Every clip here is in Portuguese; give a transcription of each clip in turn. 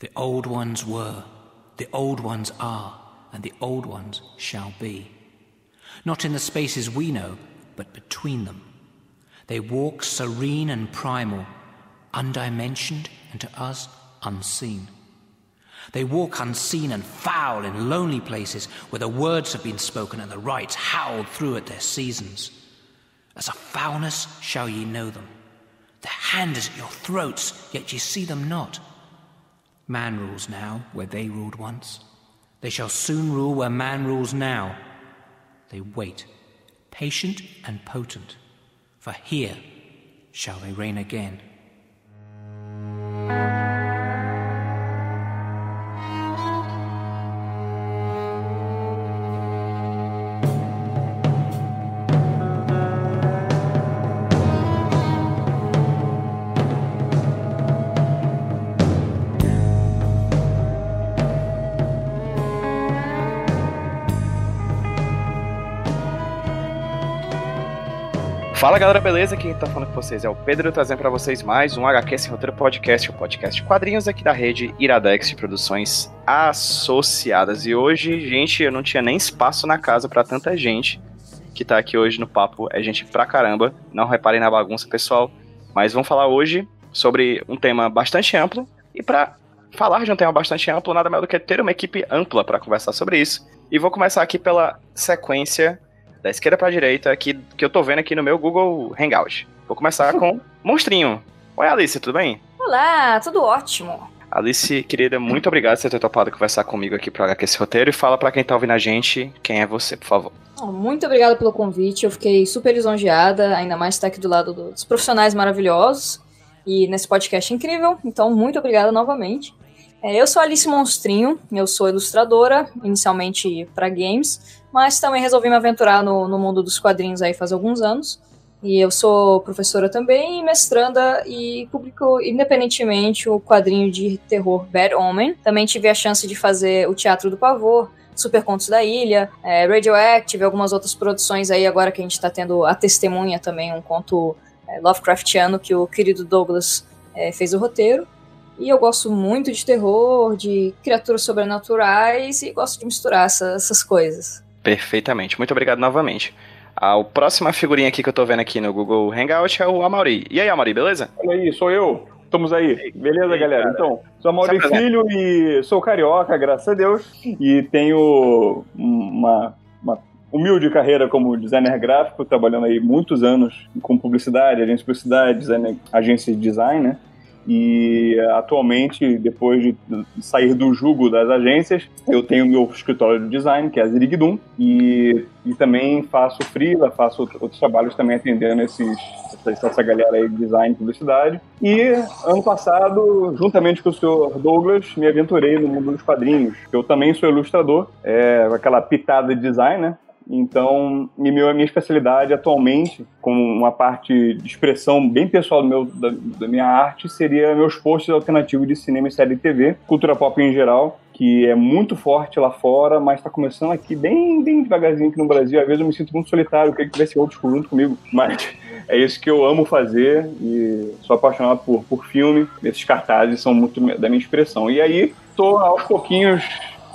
The old ones were, the old ones are, and the old ones shall be. Not in the spaces we know, but between them. They walk serene and primal, undimensioned and to us unseen. They walk unseen and foul in lonely places where the words have been spoken and the rites howled through at their seasons. As a foulness shall ye know them. Their hand is at your throats, yet ye see them not. Man rules now where they ruled once. They shall soon rule where man rules now. They wait, patient and potent, for here shall they reign again. Fala galera, beleza? Quem tá falando com vocês é o Pedro, trazendo para vocês mais um HQ Sem Roteiro Podcast, o podcast de quadrinhos aqui da rede Iradex de Produções Associadas. E hoje, gente, eu não tinha nem espaço na casa para tanta gente que tá aqui hoje no papo. É gente pra caramba, não reparem na bagunça, pessoal. Mas vamos falar hoje sobre um tema bastante amplo. E para falar de um tema bastante amplo, nada melhor do que ter uma equipe ampla para conversar sobre isso. E vou começar aqui pela sequência da esquerda pra direita, que, que eu tô vendo aqui no meu Google Hangout. Vou começar com Monstrinho. Oi, Alice, tudo bem? Olá, tudo ótimo. Alice, querida, muito obrigado por ter topado conversar comigo aqui para HQ esse roteiro e fala para quem tá ouvindo a gente quem é você, por favor. Muito obrigada pelo convite, eu fiquei super lisonjeada, ainda mais estar aqui do lado dos profissionais maravilhosos e nesse podcast incrível, então muito obrigada novamente. É, eu sou Alice Monstrinho, eu sou ilustradora, inicialmente para games, mas também resolvi me aventurar no, no mundo dos quadrinhos aí faz alguns anos. E eu sou professora também, mestranda e publico independentemente o quadrinho de terror Bad Omen. Também tive a chance de fazer o Teatro do Pavor, Super Contos da Ilha, é, Radioactive, algumas outras produções aí agora que a gente está tendo a testemunha também, um conto é, Lovecraftiano que o querido Douglas é, fez o roteiro. E eu gosto muito de terror, de criaturas sobrenaturais e gosto de misturar essa, essas coisas. Perfeitamente. Muito obrigado novamente. A próxima figurinha aqui que eu tô vendo aqui no Google Hangout é o Amaury. E aí, Amaury, beleza? Olha aí, sou eu. Estamos aí. Beleza, aí, galera? Cara. Então, sou Amaury Filho e sou carioca, graças a Deus. E tenho uma, uma humilde carreira como designer gráfico, trabalhando aí muitos anos com publicidade, agência de publicidade, designer, agência de design, né? E atualmente, depois de sair do jugo das agências, eu tenho meu escritório de design, que é a Zirigdum, e, e também faço freela, faço outros trabalhos também atendendo esses, essa, essa galera aí de design e publicidade. E ano passado, juntamente com o senhor Douglas, me aventurei no mundo dos quadrinhos. Eu também sou ilustrador, é, aquela pitada de design, né? Então, minha, minha especialidade atualmente, com uma parte de expressão bem pessoal do meu, da, da minha arte, seria meus posts alternativos de cinema e série de TV, cultura pop em geral, que é muito forte lá fora, mas está começando aqui bem, bem devagarzinho aqui no Brasil. Às vezes eu me sinto muito solitário, queria que tivesse outros junto comigo, mas é isso que eu amo fazer e sou apaixonado por, por filme. Esses cartazes são muito da minha expressão. E aí, estou aos pouquinhos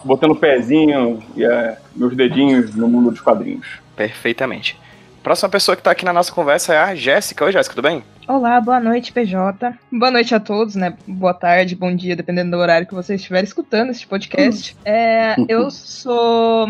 botando o pezinho e é, meus dedinhos no mundo dos quadrinhos. Perfeitamente. Próxima pessoa que está aqui na nossa conversa é a Jéssica. Oi, Jéssica, tudo bem? Olá, boa noite, PJ. Boa noite a todos, né? Boa tarde, bom dia, dependendo do horário que vocês estiverem escutando este podcast. É, eu sou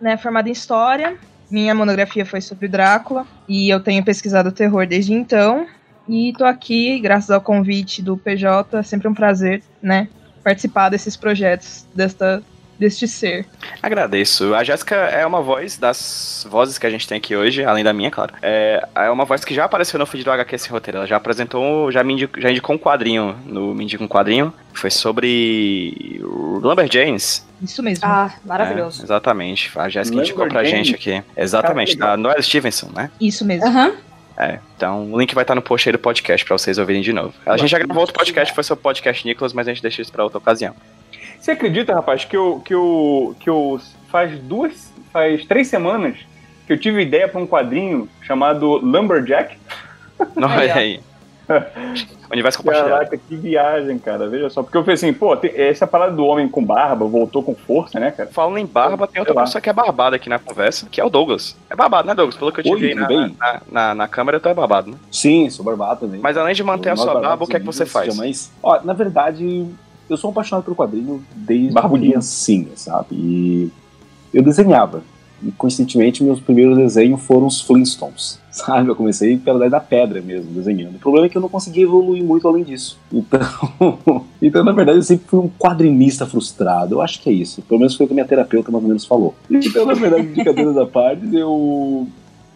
né, formada em História, minha monografia foi sobre Drácula, e eu tenho pesquisado terror desde então. E tô aqui, graças ao convite do PJ, é sempre um prazer, né? Participar desses projetos, desta deste ser. Agradeço. A Jéssica é uma voz das vozes que a gente tem aqui hoje, além da minha, claro. É, é uma voz que já apareceu no feed do HQ esse roteiro. Ela já apresentou, já me indicou, já indicou um quadrinho no Me Indica um Quadrinho. Foi sobre Lumberjanes. Isso mesmo. Ah, maravilhoso. É, exatamente. A Jéssica indicou pra gente aqui. Exatamente, da Noel Stevenson, né? Isso mesmo. Aham. Uhum. É, então o link vai estar no post aí do podcast pra vocês ouvirem de novo. A gente já gravou outro podcast, foi sobre o podcast Nicolas, mas a gente deixa isso pra outra ocasião. Você acredita, rapaz, que eu, que eu, que eu faz duas, faz três semanas que eu tive ideia para um quadrinho chamado Lumberjack? Olha aí. Universo compartilhado. Caraca, que viagem, cara. Veja só. Porque eu falei assim, pô, essa parada do homem com barba voltou com força, né, cara? Falando em barba, tem outra pessoa que é barbada aqui na conversa, que é o Douglas. É barbado, né, Douglas? Pelo que eu te Oi, vi na, bem? na, na, na câmera, tu é barbado, né? Sim, sou barbado também. Mas além de manter a sua barba, o que é que você faz? Ó, na verdade, eu sou apaixonado pelo quadrinho desde Barbudinho. criancinha, sabe? E eu desenhava. E, coincidentemente, meus primeiros desenhos foram os Flintstones, sabe? Eu comecei pela idade da pedra mesmo, desenhando. O problema é que eu não conseguia evoluir muito além disso. Então, então na verdade, eu sempre fui um quadrinista frustrado. Eu acho que é isso. Pelo menos foi o que a minha terapeuta mais ou menos falou. Então, na verdade, brincadeiras à parte, eu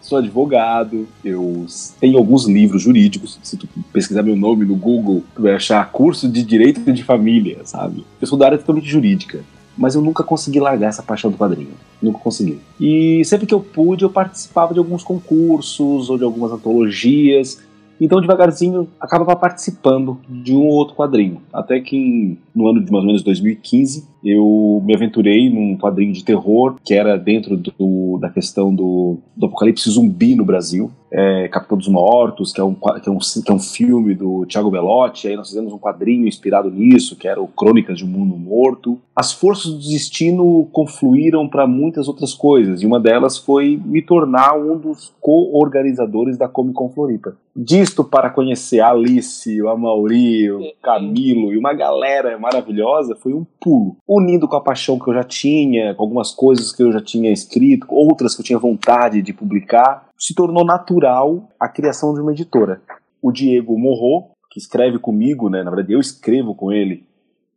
sou advogado, eu tenho alguns livros jurídicos. Se tu pesquisar meu nome no Google, tu vai achar curso de direito de família, sabe? Eu sou da área totalmente jurídica. Mas eu nunca consegui largar essa paixão do quadrinho. Nunca consegui. E sempre que eu pude, eu participava de alguns concursos ou de algumas antologias. Então, devagarzinho, acabava participando de um ou outro quadrinho. Até que no ano de mais ou menos 2015, eu me aventurei num quadrinho de terror que era dentro do- da questão do, do apocalipse zumbi no Brasil. É, Capitão dos Mortos, que é, um, que, é um, que é um filme do Thiago Bellotti. Aí nós fizemos um quadrinho inspirado nisso, que era o Crônicas de um Mundo Morto. As forças do destino confluíram para muitas outras coisas, e uma delas foi me tornar um dos co-organizadores da Comic Con Floripa. Disto para conhecer a Alice, o Amauri, o Camilo e uma galera maravilhosa foi um pulo. Unindo com a paixão que eu já tinha, com algumas coisas que eu já tinha escrito, outras que eu tinha vontade de publicar, se tornou natural a criação de uma editora. O Diego Morro, que escreve comigo, né, na verdade eu escrevo com ele,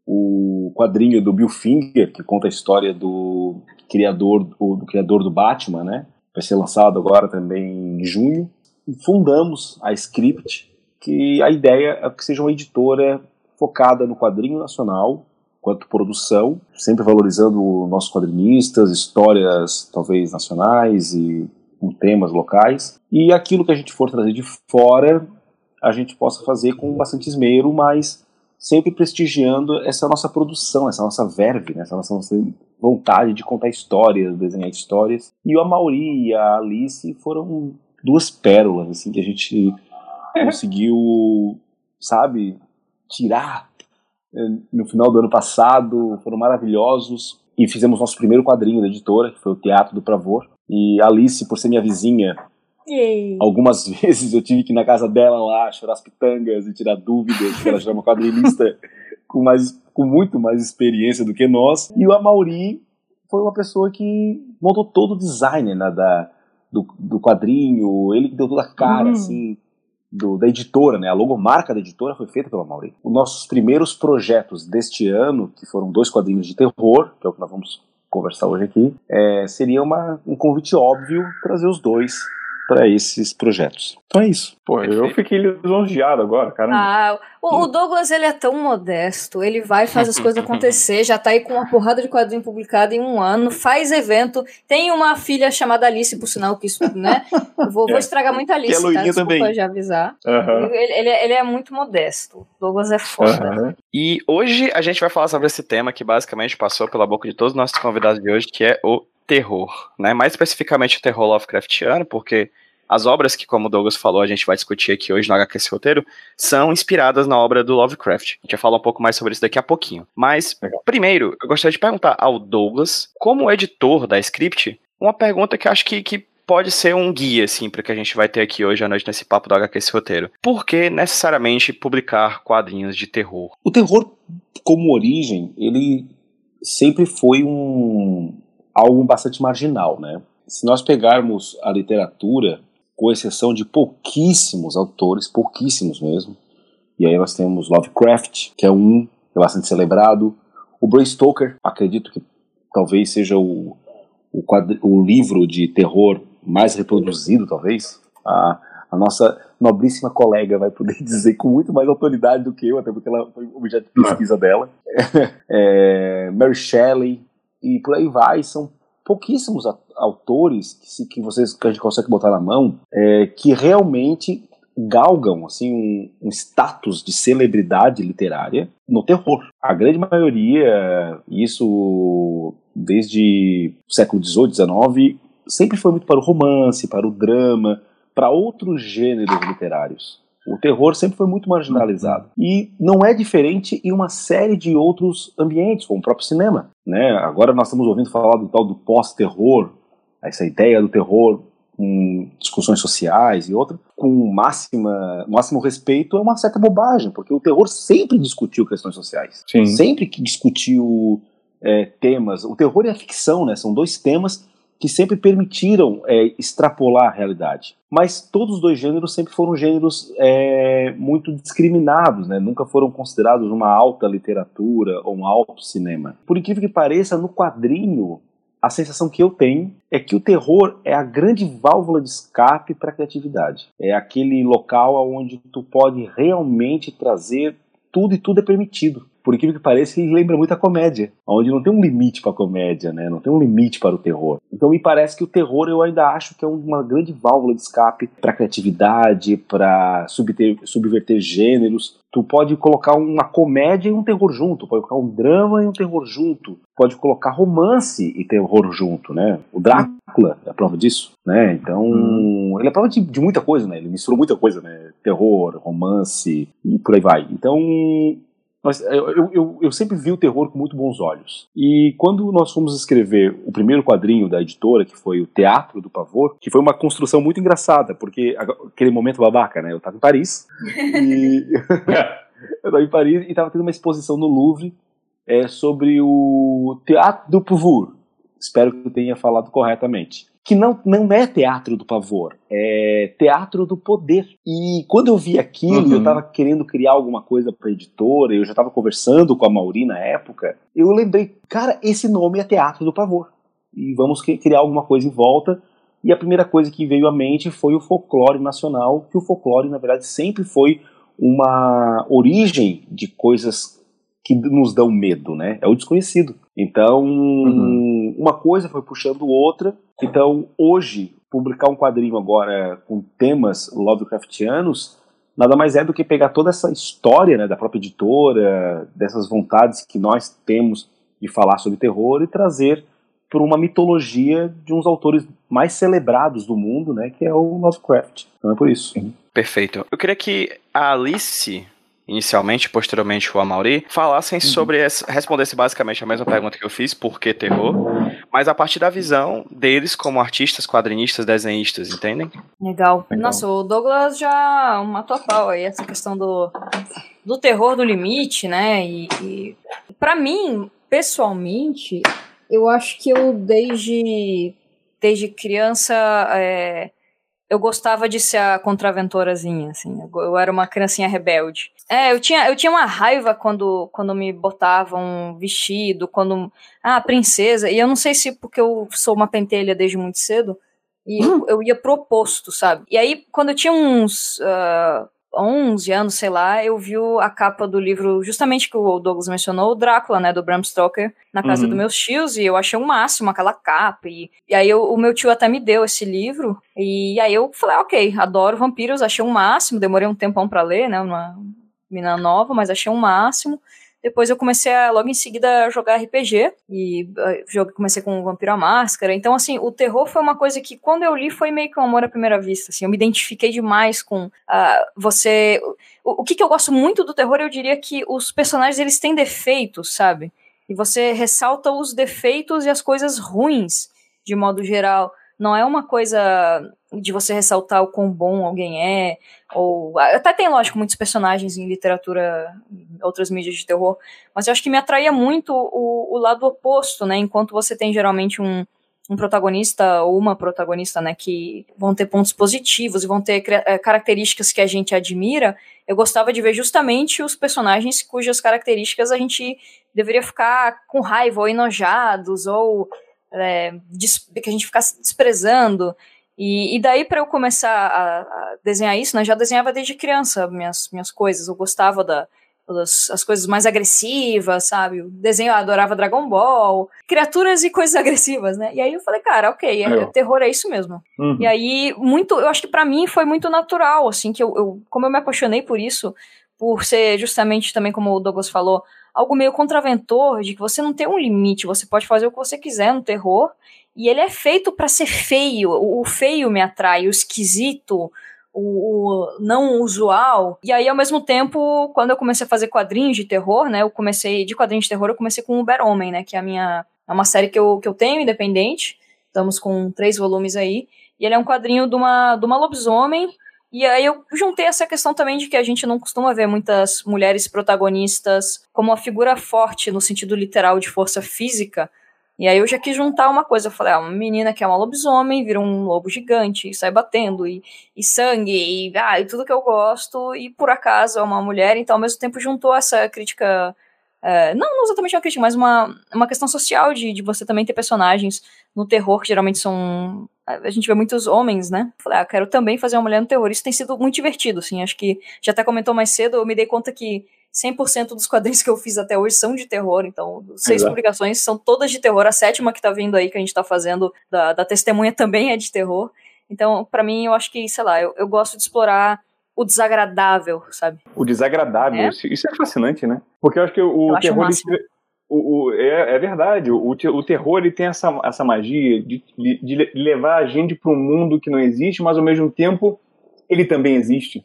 o quadrinho do Bill Finger, que conta a história do criador do, do criador do Batman, né? Vai ser lançado agora também em junho. E fundamos a Script, que a ideia é que seja uma editora focada no quadrinho nacional, quanto produção, sempre valorizando nossos quadrinistas, histórias talvez nacionais e com temas locais. E aquilo que a gente for trazer de fora, a gente possa fazer com bastante esmero, mas sempre prestigiando essa nossa produção, essa nossa verve, né? essa nossa, nossa vontade de contar histórias, desenhar histórias. E o Amauri e a Alice foram duas pérolas assim que a gente conseguiu, sabe, tirar eh, no final do ano passado, foram maravilhosos. E fizemos nosso primeiro quadrinho da editora, que foi o Teatro do Pravor. E Alice, por ser minha vizinha. Algumas vezes eu tive que ir na casa dela lá, chorar as pitangas e tirar dúvidas, porque ela já é uma quadrinista com, mais, com muito mais experiência do que nós. E o Amauri foi uma pessoa que montou todo o design né, da, do, do quadrinho, ele que deu toda a cara, Hum. assim, do, da editora, né? A logomarca da editora foi feita pelo Amauri. Os nossos primeiros projetos deste ano, que foram dois quadrinhos de terror, que é o que nós vamos conversar hoje aqui, é, seria uma, um convite óbvio trazer os dois para esses projetos. Então é isso. Pô, eu fiquei lisonjeado agora, caramba. Ah, o, o Douglas ele é tão modesto, ele vai fazer as coisas acontecer, já tá aí com uma porrada de quadrinho publicado em um ano, faz evento, tem uma filha chamada Alice, por sinal que isso, né? Vou, vou É. estragar muito a Alice, Que é tá? Desculpa já avisar. Aham. Ele, ele é, ele é muito modesto. O Douglas é foda. Aham. E hoje a gente vai falar sobre esse tema que basicamente passou pela boca de todos os nossos convidados de hoje, que é o terror, né? Mais especificamente o terror Lovecraftiano, porque as obras que, como o Douglas falou, a gente vai discutir aqui hoje no HQ Esse Roteiro, são inspiradas na obra do Lovecraft. A gente vai falar um pouco mais sobre isso daqui a pouquinho. Mas, Legal. primeiro, eu gostaria de perguntar ao Douglas, como editor da Script, uma pergunta que eu acho que, que pode ser um guia, assim, para que a gente vai ter aqui hoje à noite nesse papo do HQ Esse Roteiro. Por que necessariamente publicar quadrinhos de terror? O terror, como origem, ele sempre foi um algo bastante marginal, né? Se nós pegarmos a literatura, com exceção de pouquíssimos autores, pouquíssimos mesmo, e aí nós temos Lovecraft, que é um, que é bastante celebrado, o Bram Stoker, acredito que talvez seja o, o, quadri- o livro de terror mais reproduzido, talvez. A, a nossa nobríssima colega vai poder dizer com muito mais autoridade do que eu, até porque ela foi objeto de pesquisa dela. É, Mary Shelley e por aí vai, são pouquíssimos autores que, se, que, vocês, que a gente consegue botar na mão é, que realmente galgam assim um, um status de celebridade literária no terror. A grande maioria, isso desde o século XVIII, XIX, sempre foi muito para o romance, para o drama, para outros gêneros literários. O terror sempre foi muito marginalizado. E não é diferente em uma série de outros ambientes, como o próprio cinema. Né? Agora nós estamos ouvindo falar do tal do pós-terror, essa ideia do terror com discussões sociais e outra, com máxima, máximo respeito, é uma certa bobagem, porque o terror sempre discutiu questões sociais. Sim. Sempre que discutiu é, temas. O terror e a ficção, né? São dois temas que sempre permitiram é, extrapolar a realidade. Mas todos os dois gêneros sempre foram gêneros é, muito discriminados, né? nunca foram considerados uma alta literatura ou um alto cinema. Por incrível que pareça, no quadrinho, a sensação que eu tenho é que o terror é a grande válvula de escape para a criatividade. É aquele local onde tu pode realmente trazer tudo e tudo é permitido por incrível que pareça, ele lembra muito a comédia, onde não tem um limite para a comédia, né? Não tem um limite para o terror. Então me parece que o terror eu ainda acho que é uma grande válvula de escape para criatividade, para subverter gêneros. Tu pode colocar uma comédia e um terror junto, pode colocar um drama e um terror junto, pode colocar romance e terror junto, né? O Drácula é a prova disso, né? Então, hum. ele é prova de, de, muita coisa, né? Ele misturou muita coisa, né? Terror, romance e por aí vai. Então, mas eu, eu, eu, sempre vi o terror com muito bons olhos. E quando nós fomos escrever o primeiro quadrinho da editora, que foi o Teatro do Pavor, que foi uma construção muito engraçada, porque aquele momento babaca, né? Eu estava em Paris e eu estava em Paris e estava tendo uma exposição no Louvre é, sobre o Teatro do Pavor. Espero que eu tenha falado corretamente que não, não é teatro do pavor, é teatro do poder. E quando eu vi aquilo, uhum. eu estava querendo criar alguma coisa para editora, eu já estava conversando com a Mauri na época, eu lembrei, cara, esse nome é teatro do pavor. E vamos criar alguma coisa em volta. E a primeira coisa que veio à mente foi o folclore nacional, que o folclore, na verdade, sempre foi uma origem de coisas que nos dão medo, né? É o desconhecido. Então, uhum. uma coisa foi puxando outra. Então, hoje, publicar um quadrinho agora com temas Lovecraftianos nada mais é do que pegar toda essa história né, da própria editora, dessas vontades que nós temos de falar sobre terror e trazer para uma mitologia de uns autores mais celebrados do mundo, né, que é o Lovecraft. Então é por isso. Perfeito. Eu queria que a Alice inicialmente, posteriormente o Amauri, falassem uhum. sobre, essa, respondesse basicamente a mesma pergunta que eu fiz, por que terror, mas a partir da visão deles como artistas, quadrinistas, desenhistas, entendem? Legal. Legal. Nossa, o Douglas já matou a pau aí, essa questão do, do terror do limite, né, e, e para mim, pessoalmente, eu acho que eu desde, desde criança... É, eu gostava de ser a contraventorazinha, assim. Eu era uma criancinha rebelde. É, eu tinha, eu tinha uma raiva quando, quando me botavam vestido, quando. Ah, princesa. E eu não sei se porque eu sou uma pentelha desde muito cedo. E hum. eu, eu, ia proposto, sabe? E aí, quando eu tinha uns. Uh, 11 anos, sei lá, eu vi a capa do livro, justamente que o Douglas mencionou, o Drácula, né, do Bram Stoker, na casa uhum. dos meus tios, e eu achei o um máximo aquela capa. E, e aí eu, o meu tio até me deu esse livro, e aí eu falei, ok, adoro vampiros, achei um máximo, demorei um tempão para ler, né, uma menina nova, mas achei um máximo. Depois eu comecei a, logo em seguida, a jogar RPG. E uh, comecei com o Vampiro à Máscara. Então, assim, o terror foi uma coisa que, quando eu li, foi meio que um amor à primeira vista. Assim, eu me identifiquei demais com uh, você. O, o que, que eu gosto muito do terror, eu diria que os personagens, eles têm defeitos, sabe? E você ressalta os defeitos e as coisas ruins, de modo geral. Não é uma coisa de você ressaltar o quão bom alguém é, ou até tem, lógico, muitos personagens em literatura, em outras mídias de terror, mas eu acho que me atraía muito o, o lado oposto, né? Enquanto você tem geralmente um, um protagonista ou uma protagonista, né, que vão ter pontos positivos e vão ter é, características que a gente admira, eu gostava de ver justamente os personagens cujas características a gente deveria ficar com raiva ou enojados ou é, que a gente ficasse desprezando. E, e daí para eu começar a, a, desenhar isso, né, já desenhava desde criança minhas, minhas coisas. Eu gostava da, das as coisas mais agressivas, sabe? O desenho, eu adorava Dragon Ball, criaturas e coisas agressivas, né? E aí eu falei, cara, ok, é, terror é isso mesmo. Uhum. E aí, muito, eu acho que para mim foi muito natural, assim, que eu, eu, como eu me apaixonei por isso, por ser justamente também como o Douglas falou, algo meio contraventor, de que você não tem um limite, você pode fazer o que você quiser no terror, e ele é feito para ser feio. O feio me atrai, o esquisito, o, não usual. E aí, ao mesmo tempo, quando eu comecei a fazer quadrinhos de terror, né? Eu comecei, de quadrinhos de terror, eu comecei com o Uber Homem, né? Que é a minha. É uma série que eu, que eu tenho, independente. Estamos com três volumes aí. E ele é um quadrinho de uma, de uma lobisomem. E aí eu juntei essa questão também de que a gente não costuma ver muitas mulheres protagonistas como uma figura forte no sentido literal de força física, e aí eu já quis juntar uma coisa. Eu falei, ah, uma menina que é uma lobisomem, vira um lobo gigante, e sai batendo, e, e sangue, e, ah, e tudo que eu gosto, e por acaso é uma mulher, então ao mesmo tempo juntou essa crítica. É, não, não exatamente uma crítica, mas uma, uma questão social de, de você também ter personagens no terror que geralmente são. A gente vê muitos homens, né? Falei, ah, quero também fazer uma mulher no terror. Isso tem sido muito divertido, assim. Acho que já até comentou mais cedo, eu me dei conta que 100% dos quadrinhos que eu fiz até hoje são de terror, então seis Exato. publicações são todas de terror. A sétima que tá vindo aí, que a gente tá fazendo, da, da Testemunha, também é de terror. Então, para mim, eu acho que, sei lá, eu, eu gosto de explorar o desagradável, sabe? O desagradável, é? isso é fascinante, né? Porque eu acho que o eu terror. O, o, é, é, verdade, o, o terror ele tem essa, essa magia de, de, de levar a gente para um mundo que não existe, mas ao mesmo tempo ele também existe.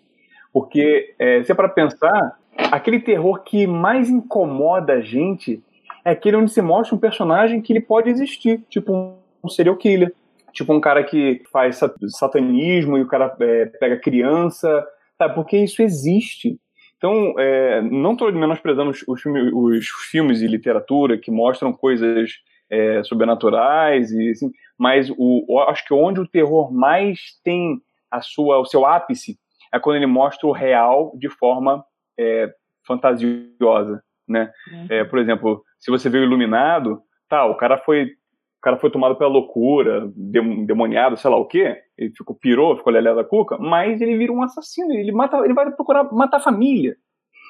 Porque, é, se é para pensar, aquele terror que mais incomoda a gente é aquele onde se mostra um personagem que ele pode existir, tipo um serial killer, tipo um cara que faz satanismo e o cara é, pega criança, sabe? Porque isso existe. Então, é, não estou menosprezando os, os, filmes, os, filmes e literatura que mostram coisas é, sobrenaturais e assim, mas o, acho que onde o terror mais tem a sua, o seu ápice é quando ele mostra o real de forma é, fantasiosa, né? Uhum. É, por exemplo, se você vê o Iluminado, tá, o cara foi o cara foi tomado pela loucura, demoniado, sei lá o quê, ele ficou pirou, ficou lelé da cuca, mas ele vira um assassino, ele mata, ele vai procurar matar a família.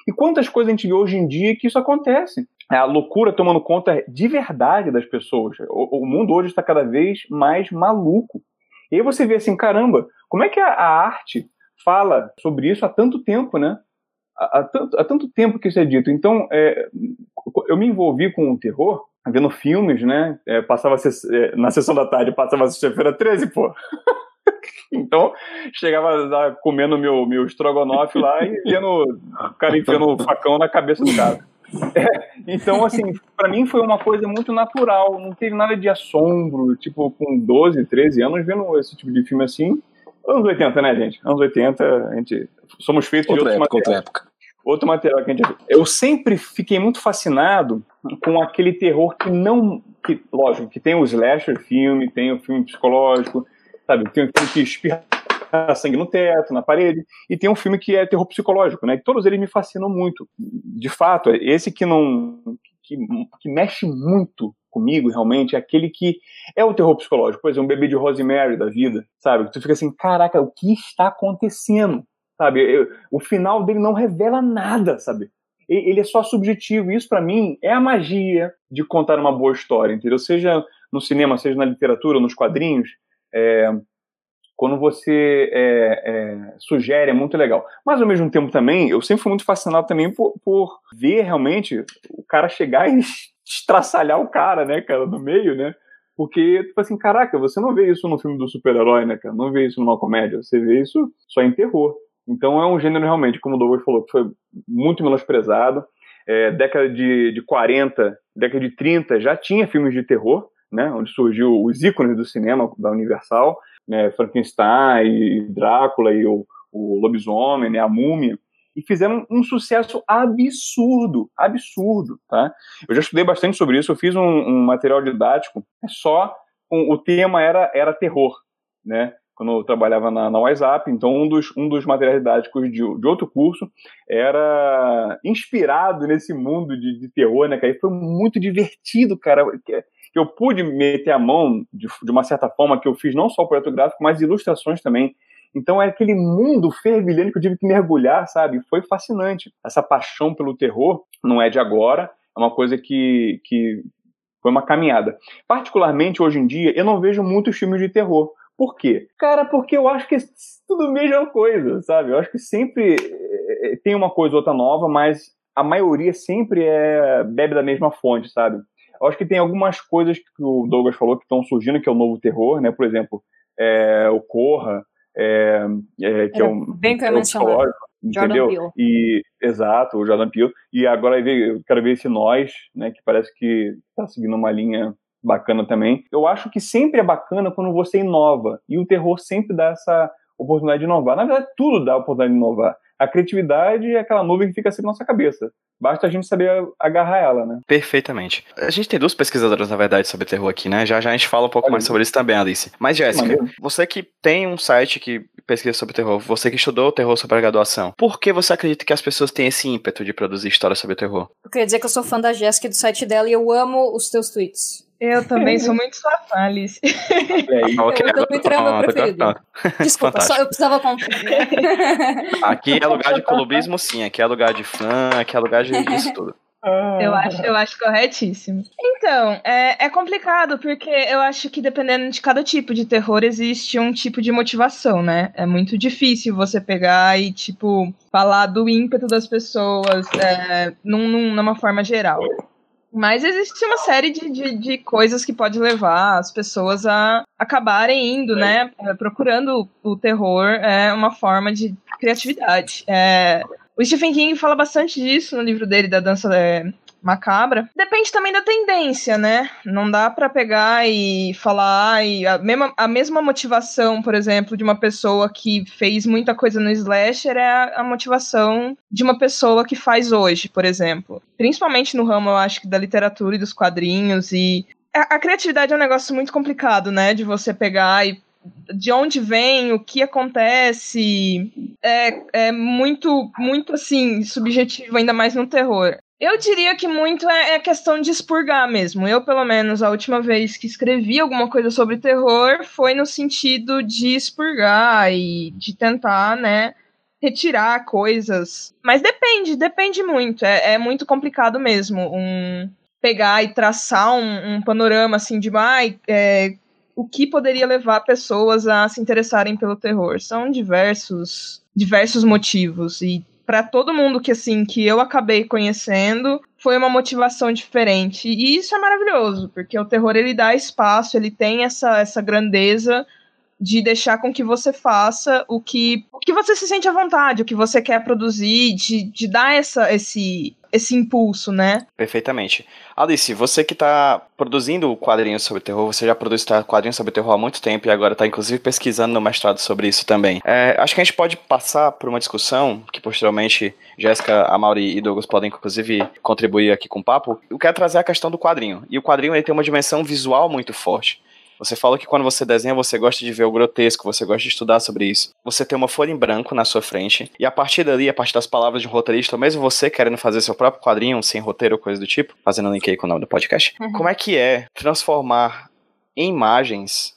E quantas coisas a gente vê hoje em dia que isso acontece? É a loucura tomando conta de verdade das pessoas. O, o mundo hoje está cada vez mais maluco. E aí você vê assim, caramba, como é que a, a arte fala sobre isso há tanto tempo, né? Há, há, tanto, há tanto tempo que isso é dito. Então, é, eu me envolvi com o terror vendo filmes, né? É, passava é, na sessão da tarde, passava sexta-feira 13, pô. então, chegava lá, comendo meu, meu estrogonofe lá e vendo o cara enfiando o facão na cabeça do cara. É, então, assim, para mim foi uma coisa muito natural, não teve nada de assombro, tipo, com 12, 13 anos, vendo esse tipo de filme assim, Anos 80, né, gente? Anos 80, a gente. Somos feitos outra de outro época. Outra época. Outro material que a gente. Eu sempre fiquei muito fascinado com aquele terror que não. Que, lógico, que tem o slasher filme, tem o filme psicológico, sabe? Tem um filme que espirra sangue no teto, na parede, e tem um filme que é terror psicológico, né? E todos eles me fascinam muito. De fato, esse que não. que, que mexe muito comigo, realmente, é aquele que é o terror psicológico. Por exemplo, um bebê de Rosemary da vida, sabe? Tu fica assim, caraca, o que está acontecendo? Sabe? Eu, o final dele não revela nada, sabe? Ele é só subjetivo. Isso, para mim, é a magia de contar uma boa história, entendeu? Seja no cinema, seja na literatura, nos quadrinhos. É, quando você é, é, sugere, é muito legal. Mas, ao mesmo tempo, também, eu sempre fui muito fascinado também por, por ver realmente o cara chegar e estraçalhar o cara, né, cara, no meio, né? Porque, tipo assim, caraca, você não vê isso no filme do super-herói, né, cara? Não vê isso numa comédia, você vê isso só em terror. Então é um gênero realmente, como o Douglas falou, que foi muito menosprezado. É, década de, de 40, década de 30 já tinha filmes de terror, né? Onde surgiu os ícones do cinema da Universal, né? Frankenstein, e Drácula e o, o lobisomem, né? A múmia e fizeram um sucesso absurdo, absurdo, tá? Eu já estudei bastante sobre isso, eu fiz um, um material didático, é só o tema era, era terror, né? Quando eu trabalhava na, na WhatsApp, então um dos, um dos materiais didáticos de, de outro curso era inspirado nesse mundo de, de terror, né, cara? E foi muito divertido, cara. Que, que eu pude meter a mão de, de uma certa forma que eu fiz não só o projeto gráfico, mas ilustrações também então é aquele mundo fervilhante que eu tive que mergulhar, sabe? Foi fascinante. Essa paixão pelo terror não é de agora, é uma coisa que, que foi uma caminhada. Particularmente hoje em dia, eu não vejo muitos filmes de terror. Por quê? Cara, porque eu acho que é tudo a mesma coisa, sabe? Eu acho que sempre eh, tem uma coisa ou outra nova, mas a maioria sempre é bebe da mesma fonte, sabe? Eu acho que tem algumas coisas que o Douglas falou que estão surgindo, que é o novo terror, né? Por exemplo, é, o Corra, é, é, que é um bem que eu psicológico, entendeu? Peele. E exato, o Jordan Peele. E agora eu quero ver esse nós, né, que parece que está seguindo uma linha bacana também. Eu acho que sempre é bacana quando você inova e o terror sempre dá essa oportunidade de inovar. Na verdade, tudo dá a oportunidade de inovar. A criatividade é aquela nuvem que fica assim na nossa cabeça. Basta a gente saber agarrar ela, né? Perfeitamente. A gente tem duas pesquisadoras, na verdade, sobre terror aqui, né? Já já a gente fala um pouco Olha. mais sobre isso também, Alice. Mas, Jéssica, você que tem um site que pesquisa sobre terror, você que estudou terror sobre a graduação, por que você acredita que as pessoas têm esse ímpeto de produzir histórias sobre terror? Eu queria dizer que eu sou fã da Jéssica e do site dela e eu amo os teus tweets. Eu também sou muito sua fã, Alice. É, okay, o Twitter é o meu preferido. Desculpa, só eu precisava contar. Aqui é lugar de clubismo, sim. Aqui é lugar de fã, aqui é lugar de isso tudo. Eu acho, eu acho corretíssimo. Então, é, é complicado, porque eu acho que dependendo de cada tipo de terror, existe um tipo de motivação, né? É muito difícil você pegar e, tipo, falar do ímpeto das pessoas é, num, num, numa forma geral. Mas existe uma série de, de, de, coisas que pode levar as pessoas a acabarem indo, né? É, procurando o terror é uma forma de criatividade. É, o Stephen King fala bastante disso no livro dele, da Dança é, macabra. Depende também da tendência, né? Não dá para pegar e falar e a mesma, a mesma motivação, por exemplo, de uma pessoa que fez muita coisa no slasher é a, a motivação de uma pessoa que faz hoje, por exemplo. Principalmente no ramo, eu acho que da literatura e dos quadrinhos e a, a criatividade é um negócio muito complicado, né? De você pegar e de onde vem, o que acontece, é, é muito, muito assim, subjetivo, ainda mais no terror. Eu diria que muito é, é, questão de expurgar mesmo. Eu, pelo menos, a última vez que escrevi alguma coisa sobre terror foi no sentido de expurgar e de tentar, né, retirar coisas. Mas depende, depende muito. É, é muito complicado mesmo um pegar e traçar um, um panorama assim de ah, é, o que poderia levar pessoas a se interessarem pelo terror. São diversos diversos motivos e para todo mundo que assim que eu acabei conhecendo foi uma motivação diferente. E isso é maravilhoso porque o terror ele dá espaço ele tem essa essa grandeza de deixar com que você faça o que, o que você se sente à vontade, o que você quer produzir, de, de dar essa, esse, esse impulso, né? Perfeitamente. Alice, você que está produzindo quadrinhos sobre terror, você já produz quadrinhos sobre terror há muito tempo e agora está inclusive pesquisando no mestrado sobre isso também. É, acho que a gente pode passar por uma discussão que posteriormente Jéssica, Amaury e Douglas podem inclusive contribuir aqui com o papo. Eu quero trazer a questão do quadrinho. E o quadrinho ele tem uma dimensão visual muito forte. Você falou que quando você desenha, você gosta de ver o grotesco, você gosta de estudar sobre isso. Você tem uma folha em branco na sua frente, e a partir dali, a partir das palavras de um roteirista, ou mesmo você querendo fazer seu próprio quadrinho, sem roteiro ou coisa do tipo, fazendo link aí com o nome do podcast, uhum. como é que é transformar em imagens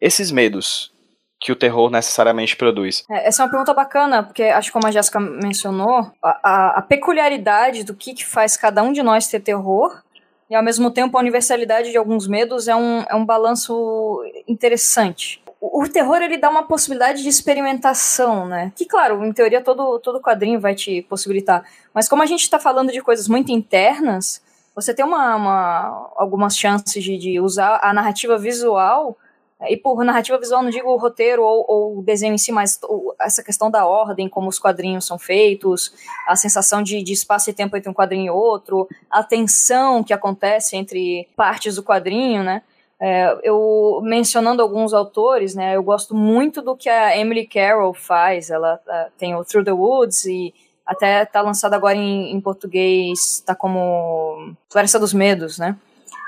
esses medos que o terror necessariamente produz? É, essa é uma pergunta bacana, porque acho que como a Jéssica mencionou, a, a, a peculiaridade do que, que faz cada um de nós ter terror e ao mesmo tempo a universalidade de alguns medos é um, é um balanço interessante. O, o terror ele dá uma possibilidade de experimentação, né? Que, claro, em teoria todo, todo quadrinho vai te possibilitar. Mas como a gente está falando de coisas muito internas, você tem uma, uma algumas chances de, de usar a narrativa visual e por narrativa visual não digo o roteiro ou, ou o desenho em si, mas essa questão da ordem, como os quadrinhos são feitos, a sensação de, de espaço e tempo entre um quadrinho e outro, a tensão que acontece entre partes do quadrinho, né? É, eu mencionando alguns autores, né? Eu gosto muito do que a Emily Carroll faz. Ela uh, tem o Through the Woods e até tá lançado agora em, em português, tá como Floresta dos Medos, né?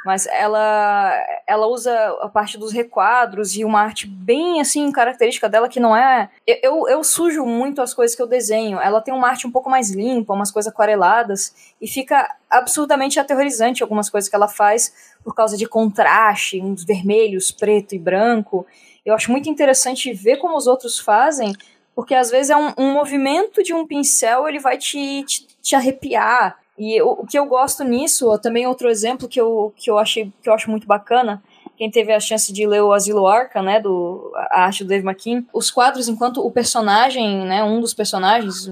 Mas ela ela usa a parte dos requadros e uma arte bem assim característica dela que não é eu, eu sujo muito as coisas que eu desenho. Ela tem uma arte um pouco mais limpa umas coisas aquareladas e fica absurdamente aterrorizante algumas coisas que ela faz por causa de contraste uns vermelhos preto e branco. Eu acho muito interessante ver como os outros fazem porque às vezes é um, um movimento de um pincel ele vai te, te, te arrepiar e o, o que eu gosto nisso, também outro exemplo que eu, que eu achei que eu acho muito bacana, quem teve a chance de ler o Asilo Arca, né, do a arte do Dave McKean, os quadros enquanto o personagem, né, um dos personagens,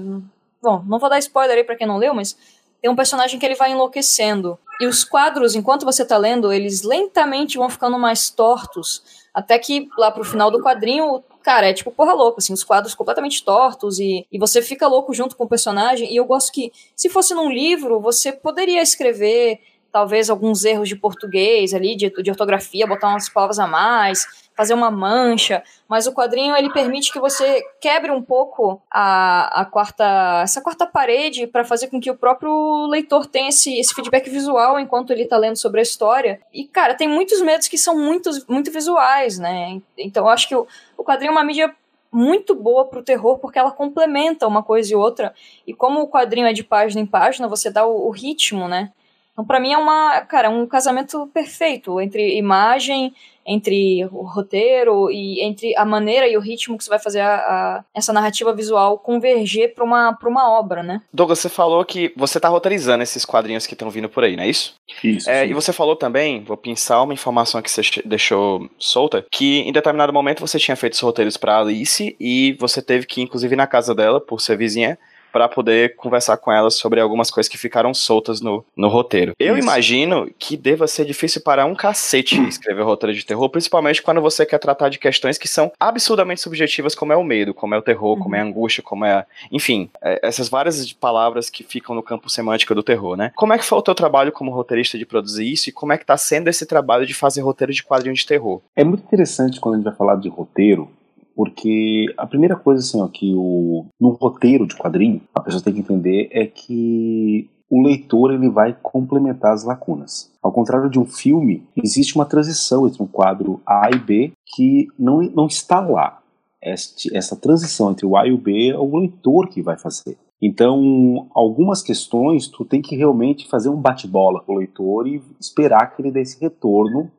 bom, não vou dar spoiler aí para quem não leu, mas tem um personagem que ele vai enlouquecendo. E os quadros, enquanto você tá lendo, eles lentamente vão ficando mais tortos, até que lá pro final do quadrinho cara, é tipo porra louca, assim, os quadros completamente tortos e, e você fica louco junto com o personagem. E eu gosto que, se fosse num livro, você poderia escrever talvez alguns erros de português ali, de, de ortografia, botar umas palavras a mais, fazer uma mancha, mas o quadrinho ele permite que você quebre um pouco a, a quarta essa quarta parede para fazer com que o próprio leitor tenha esse, esse feedback visual enquanto ele tá lendo sobre a história. E cara, tem muitos medos que são muito, muito visuais, né? Então eu acho que o, o quadrinho é uma mídia muito boa pro terror porque ela complementa uma coisa e outra. E como o quadrinho é de página em página, você dá o, o ritmo, né? Então, para mim, é uma, cara, um casamento perfeito entre imagem, entre o roteiro e entre a maneira e o ritmo que você vai fazer a, a, essa narrativa visual converger para uma, pra uma obra, né? Douglas, você falou que você tá roteirizando esses quadrinhos que estão vindo por aí, não é isso? Isso. É, e você falou também, vou pensar uma informação que você deixou solta, que em determinado momento você tinha feito os roteiros para Alice e você teve que, inclusive, ir na casa dela, por ser vizinha, para poder conversar com ela sobre algumas coisas que ficaram soltas no, no roteiro. Eu Isso. imagino que deva ser difícil para um cacete escrever roteiro de terror, principalmente quando você quer tratar de questões que são absurdamente subjetivas, como é o medo, como é o terror, como é a uhum. angústia, como é. Enfim, é, essas várias palavras que ficam no campo semântico do terror, né? Como é que foi o teu trabalho como roteirista de produzir isso e como é que tá sendo esse trabalho de fazer roteiro de quadrinho de terror? É muito interessante quando a gente vai falar de roteiro, porque a primeira coisa assim, ó, que o no roteiro de quadrinho a pessoa tem que entender é que o leitor ele vai complementar as lacunas. Ao contrário de um filme, existe uma transição entre um quadro A e B que não, não está lá. Este, essa transição entre o A e o B é o leitor que vai fazer. Então, algumas questões tu tem que realmente fazer um bate-bola com o leitor e esperar que ele dê esse retorno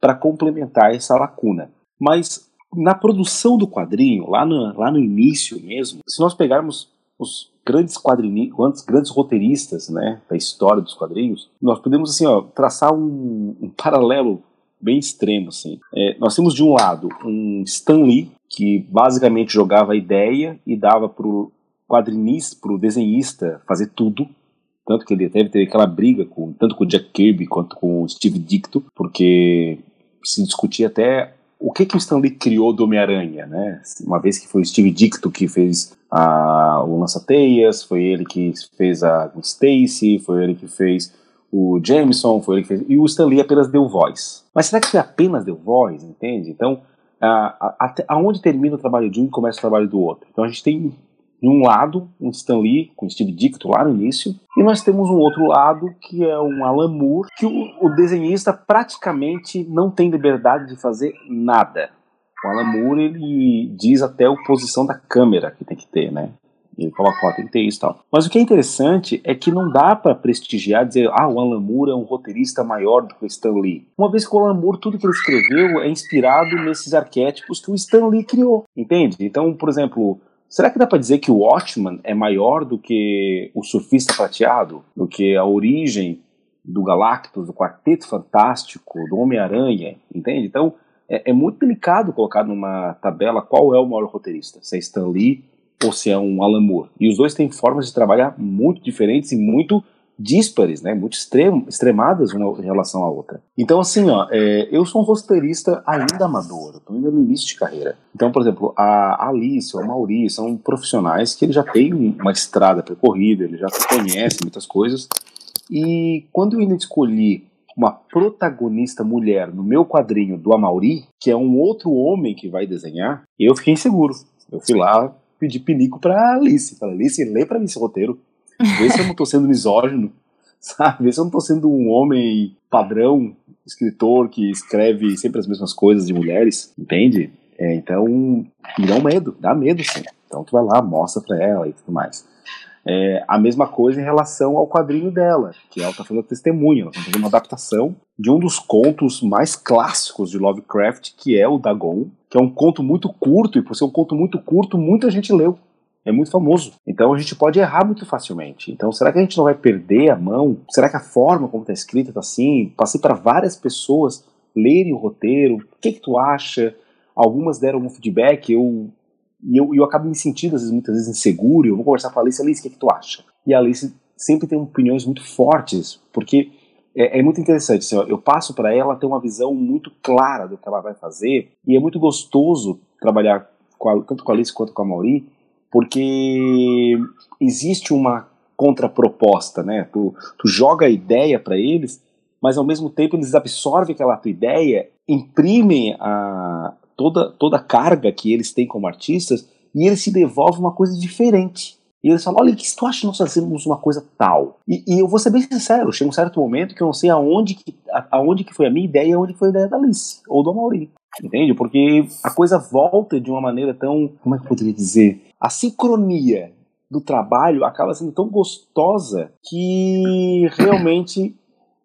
para complementar essa lacuna. Mas na produção do quadrinho, lá no, lá no início mesmo, se nós pegarmos os grandes quadrinhos, grandes roteiristas, né, da história dos quadrinhos, nós podemos assim, ó, traçar um, um paralelo bem extremo, assim. É, nós temos de um lado um Stan Lee que basicamente jogava a ideia e dava pro quadrinista, pro desenhista fazer tudo, tanto que ele ter aquela briga com tanto com o Jack Kirby quanto com o Steve Ditko, porque se discutia até o que que o Stanley criou do Homem-Aranha, né? Uma vez que foi o Steve Ditko que fez a, o Lança-Teias, foi ele que fez a Stacy, foi ele que fez o Jameson, foi ele que fez... E o Stanley apenas deu voz. Mas será que foi apenas deu voz, entende? Então, a, a, aonde termina o trabalho de um e começa o trabalho do outro? Então a gente tem de um lado, um Stan Lee com Steve Ditko lá no início, e nós temos um outro lado que é um Alan Moore, que o, o desenhista praticamente não tem liberdade de fazer nada. O Alan Moore ele diz até a posição da câmera que tem que ter, né? Ele coloca, ó, tem que ter isso e tal. Mas o que é interessante é que não dá para prestigiar, dizer, ah, o Alan Moore é um roteirista maior do que o Stan Lee. Uma vez que o Alan Moore, tudo que ele escreveu é inspirado nesses arquétipos que o Stan Lee criou, entende? Então, por exemplo, Será que dá para dizer que o Watchman é maior do que o Surfista Prateado? Do que a origem do Galactus, do Quarteto Fantástico, do Homem-Aranha? Entende? Então, é, é, muito delicado colocar numa tabela qual é o maior roteirista. Se é Stan Lee ou se é um Alan Moore. E os dois têm formas de trabalhar muito diferentes e muito díspares, né, muito extrem, extremadas uma em relação à outra. Então, assim, ó, é, eu sou um roteirista ainda amador, estou ainda no início de carreira. Então, por exemplo, a Alice, o Mauri são profissionais que ele já tem uma estrada percorrida, ele já conhece muitas coisas. E quando eu ainda escolhi uma protagonista mulher no meu quadrinho do Amauri, que é um outro homem que vai desenhar, eu fiquei inseguro. Eu fui lá pedir pinico pra Alice. Falei, Alice, lê pra mim esse roteiro. Vê se eu não tô sendo misógino, sabe? Vê se eu não tô sendo um homem padrão, escritor que escreve sempre as mesmas coisas de mulheres, entende? É, então, me dá um medo, dá medo sim. Então tu vai lá, mostra pra ela e tudo mais. É, a mesma coisa em relação ao quadrinho dela, que ela está fazendo testemunha, ela está fazendo uma adaptação de um dos contos mais clássicos de Lovecraft, que é o Dagon, que é um conto muito curto, e por ser um conto muito curto, muita gente leu é muito famoso. Então a gente pode errar muito facilmente. Então será que a gente não vai perder a mão? Será que a forma como está escrita está assim? Passei para várias pessoas lerem o roteiro. O que, que tu acha? Algumas deram um feedback. Eu e eu, eu acabo me sentindo às vezes, muitas vezes inseguro. Eu vou conversar com a Alice. Alice, o que, que tu acha? E a Alice sempre tem opiniões muito fortes, porque é, é, muito interessante. Assim, ó, eu passo para ela ter uma visão muito clara do que ela vai fazer e é muito gostoso trabalhar com a, tanto com a Alice quanto com a Mauri, porque existe uma contraproposta, né? Tu, tu joga a ideia para eles, mas ao mesmo tempo eles absorvem aquela tua ideia, imprimem a, toda, toda a carga que eles têm como artistas e eles se devolvem uma coisa diferente. E eles falam, olha, o que tu acha que nós fazemos uma coisa tal? E, e, eu vou ser bem sincero, chega um certo momento que eu não sei aonde que, aonde que foi a minha ideia e aonde foi a ideia da Alice, ou do Mauri. Entende? Porque a coisa volta de uma maneira tão, como é que eu poderia dizer? A sincronia do trabalho acaba sendo tão gostosa que realmente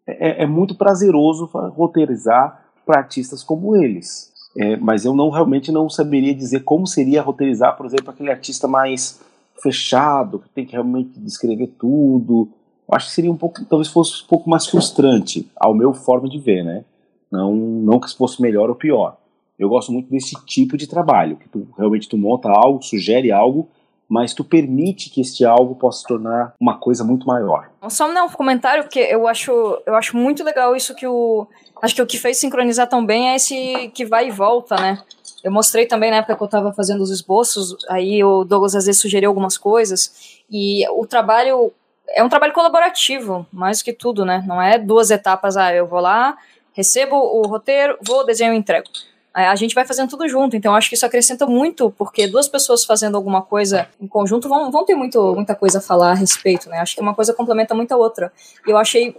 é, é muito prazeroso roteirizar para artistas como eles. É, mas eu não realmente não saberia dizer como seria roteirizar, por exemplo, aquele artista mais fechado, que tem que realmente descrever tudo. Eu acho que seria um pouco, talvez fosse um pouco mais frustrante, ao meu forma de ver, né? Não, não que fosse melhor ou pior. Eu gosto muito desse tipo de trabalho, que tu realmente tu monta algo, sugere algo mas tu permite que este algo possa se tornar uma coisa muito maior. Só um comentário, porque eu acho, eu acho muito legal isso que o. Acho que o que fez sincronizar tão bem é esse que vai e volta, né? Eu mostrei também na época que eu estava fazendo os esboços, aí o Douglas às vezes sugeriu algumas coisas, e o trabalho é um trabalho colaborativo, mais que tudo, né? Não é duas etapas, ah, eu vou lá, recebo o roteiro, vou, desenho e entrego a gente vai fazendo tudo junto. Então, acho que isso acrescenta muito, porque duas pessoas fazendo alguma coisa em conjunto vão, vão ter muito, muita coisa a falar a respeito, né? Acho que uma coisa complementa muito a outra. E eu achei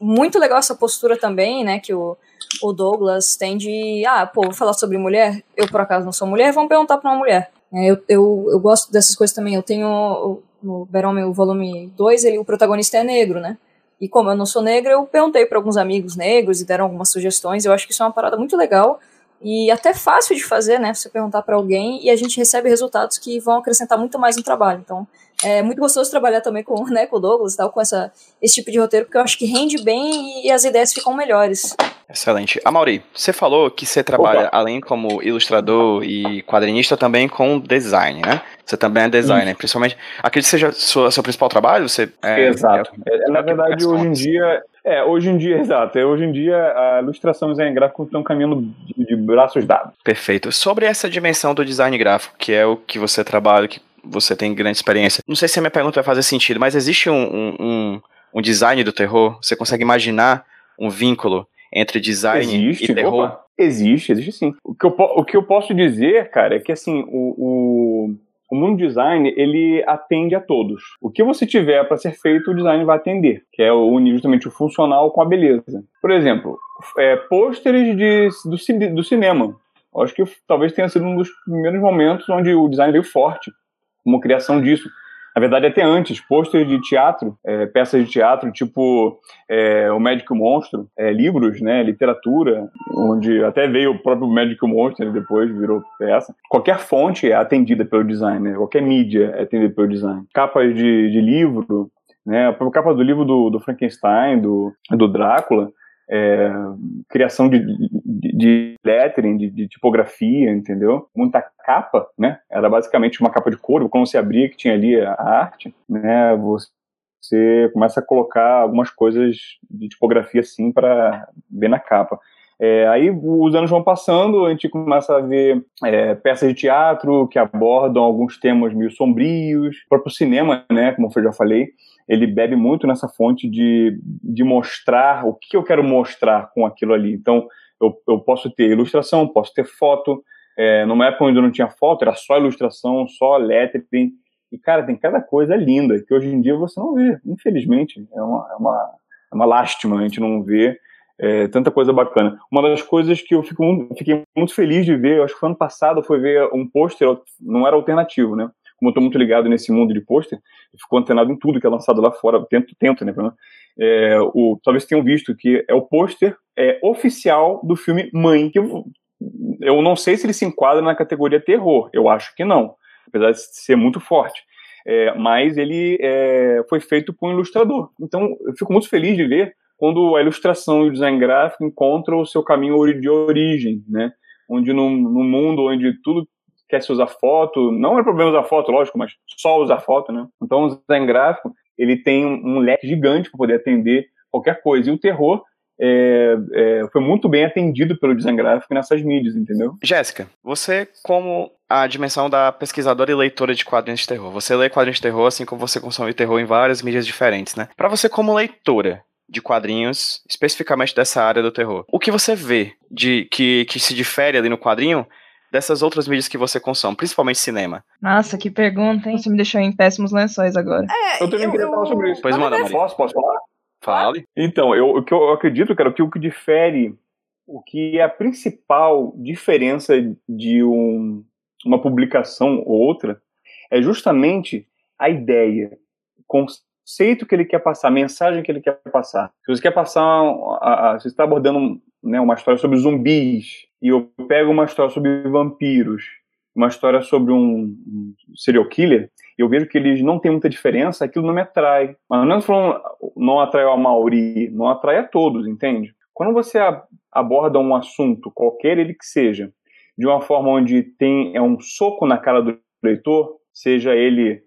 muito legal essa postura também, né, que o, o Douglas tem de, ah, pô, vou falar sobre mulher, eu por acaso não sou mulher, vamos perguntar pra uma mulher. É, eu, eu, eu gosto dessas coisas também. Eu tenho no Berome, o volume 2, ele, o protagonista é negro, né? E como eu não sou negra, eu perguntei para alguns amigos negros e deram algumas sugestões. Eu acho que isso é uma parada muito legal e até fácil de fazer, né? Você perguntar para alguém e a gente recebe resultados que vão acrescentar muito mais no trabalho. Então, é muito gostoso trabalhar também com, né, com o Douglas e tal, com essa, esse tipo de roteiro, porque eu acho que rende bem e as ideias ficam melhores. Excelente. Mauri, você falou que você trabalha, Opa. além como ilustrador e quadrinista, também com design, né? Você também é designer, principalmente. Acredito que seja seu, seu principal trabalho? Você é, Exato. É, é, na verdade, hoje em dia, é, hoje em dia, exato. É, hoje em dia, a ilustração e o design gráfico estão caminhando de, de, braços dados. Perfeito. Sobre essa dimensão do design gráfico, que é o que você trabalha, que você tem grande experiência, não sei se a minha pergunta vai fazer sentido, mas existe um, um, um, um design do terror? Você consegue imaginar um vínculo entre design existe, e terror? Opa, existe, existe sim. O que, eu, o que eu posso dizer, cara, é que assim, o, o o mundo design ele atende a todos. O que você tiver para ser feito, o design vai atender, que é unir justamente o funcional com a beleza. Por exemplo, é, pôsteres de, do, do cinema. Eu acho que talvez tenha sido um dos primeiros momentos onde o design veio forte, como criação disso. Na verdade, até antes, pôster de teatro, é, peças de teatro, tipo é, O Médico Monstro, é, livros, né, literatura, onde até veio o próprio Médico Monstro, depois virou peça. Qualquer fonte é atendida pelo design, né, qualquer mídia é atendida pelo design. Capas de, de livro, né, a capa do livro do, do Frankenstein, do, do Drácula, é, criação de, de, de lettering, de, de, tipografia, entendeu? Muita capa, né? Era basicamente uma capa de couro, quando você abria que tinha ali a arte, né? Você começa a colocar algumas coisas de tipografia assim para ver na capa. É, aí os anos vão passando, a gente começa a ver é, peças de teatro que abordam alguns temas meio sombrios, o próprio cinema, né, como eu já falei, ele bebe muito nessa fonte de, de mostrar o que eu quero mostrar com aquilo ali. Então, eu, eu posso ter ilustração, posso ter foto. É, numa época onde eu não tinha foto, era só ilustração, só lettering. E, cara, tem cada coisa linda que hoje em dia você não vê, infelizmente. É uma, é uma, é uma lástima a gente não ver é, tanta coisa bacana. Uma das coisas que eu fico, fiquei muito feliz de ver, acho que foi ano passado, foi ver um pôster, não era alternativo, né? Como eu estou muito ligado nesse mundo de pôster, eu fico antenado em tudo que é lançado lá fora, tento, tento né? É, o, talvez tenham visto que é o pôster é, oficial do filme Mãe, que eu, eu não sei se ele se enquadra na categoria terror, eu acho que não, apesar de ser muito forte. É, mas ele é, foi feito por um ilustrador. Então, eu fico muito feliz de ver quando a ilustração e o design gráfico encontram o seu caminho de origem, né? Onde no, no mundo onde tudo quer se usar foto, não é problema usar foto, lógico, mas só usar foto, né? Então o design gráfico, ele tem um, leque gigante para poder atender qualquer coisa. E o terror, é, é, foi muito bem atendido pelo design gráfico nessas mídias, entendeu? Jéssica, você como a dimensão da pesquisadora e leitora de quadrinhos de terror, você lê quadrinhos de terror assim como você consome terror em várias mídias diferentes, né? Para você como leitora, de quadrinhos, especificamente dessa área do terror. O que você vê de que, que se difere ali no quadrinho dessas outras mídias que você consome, principalmente cinema? Nossa, que pergunta, hein? Você me deixou em péssimos lençóis agora. É, Eu também queria falar sobre isso. Pois manda, Maria. Posso, posso falar? Fale. Então, eu, o que eu acredito, cara, que o que difere, o que é a principal diferença de um, uma publicação ou outra, é justamente a ideia, o conceito que ele quer passar, a mensagem que ele quer passar. Se você quer passar, a, a, você está abordando né, uma história sobre zumbis, e eu pego uma história sobre vampiros, uma história sobre um, serial killer, eu vejo que eles não têm muita diferença, aquilo não me atrai. Mas não é falando não atrai a Mauri, não atrai a todos, entende? Quando você aborda um assunto, qualquer ele que seja, de uma forma onde tem é um soco na cara do leitor, seja ele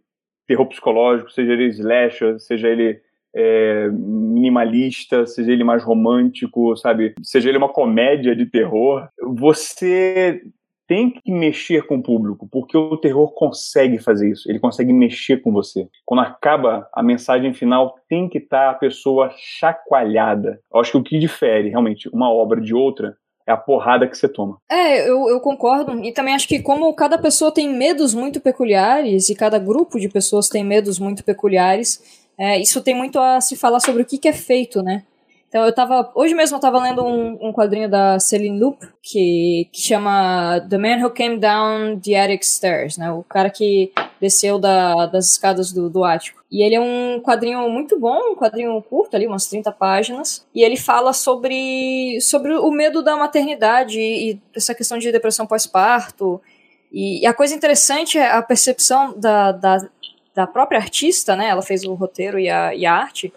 terror psicológico, seja ele slasher, seja ele é, minimalista, seja ele mais romântico, sabe? Seja ele uma comédia de terror, você tem que mexer com o público, porque o terror consegue fazer isso, ele consegue mexer com você. Quando acaba a mensagem final, tem que estar tá a pessoa chacoalhada. Eu acho que o que difere realmente uma obra de outra é a porrada que você toma. É, eu, eu concordo. E também acho que como cada pessoa tem medos muito peculiares, e cada grupo de pessoas tem medos muito peculiares, é, isso tem muito a se falar sobre o que, que é feito, né? Então eu tava. Hoje mesmo eu tava lendo um, um quadrinho da Celine Loop que, que chama The Man Who Came Down the Attic Stairs, né? O cara que desceu da, das escadas do, do ático. E ele é um quadrinho muito bom, um quadrinho curto ali, umas 30 páginas. E ele fala sobre, sobre o medo da maternidade e essa questão de depressão pós-parto. E, e, a coisa interessante é a percepção da, da, da própria artista, né? Ela fez o roteiro e a, e a arte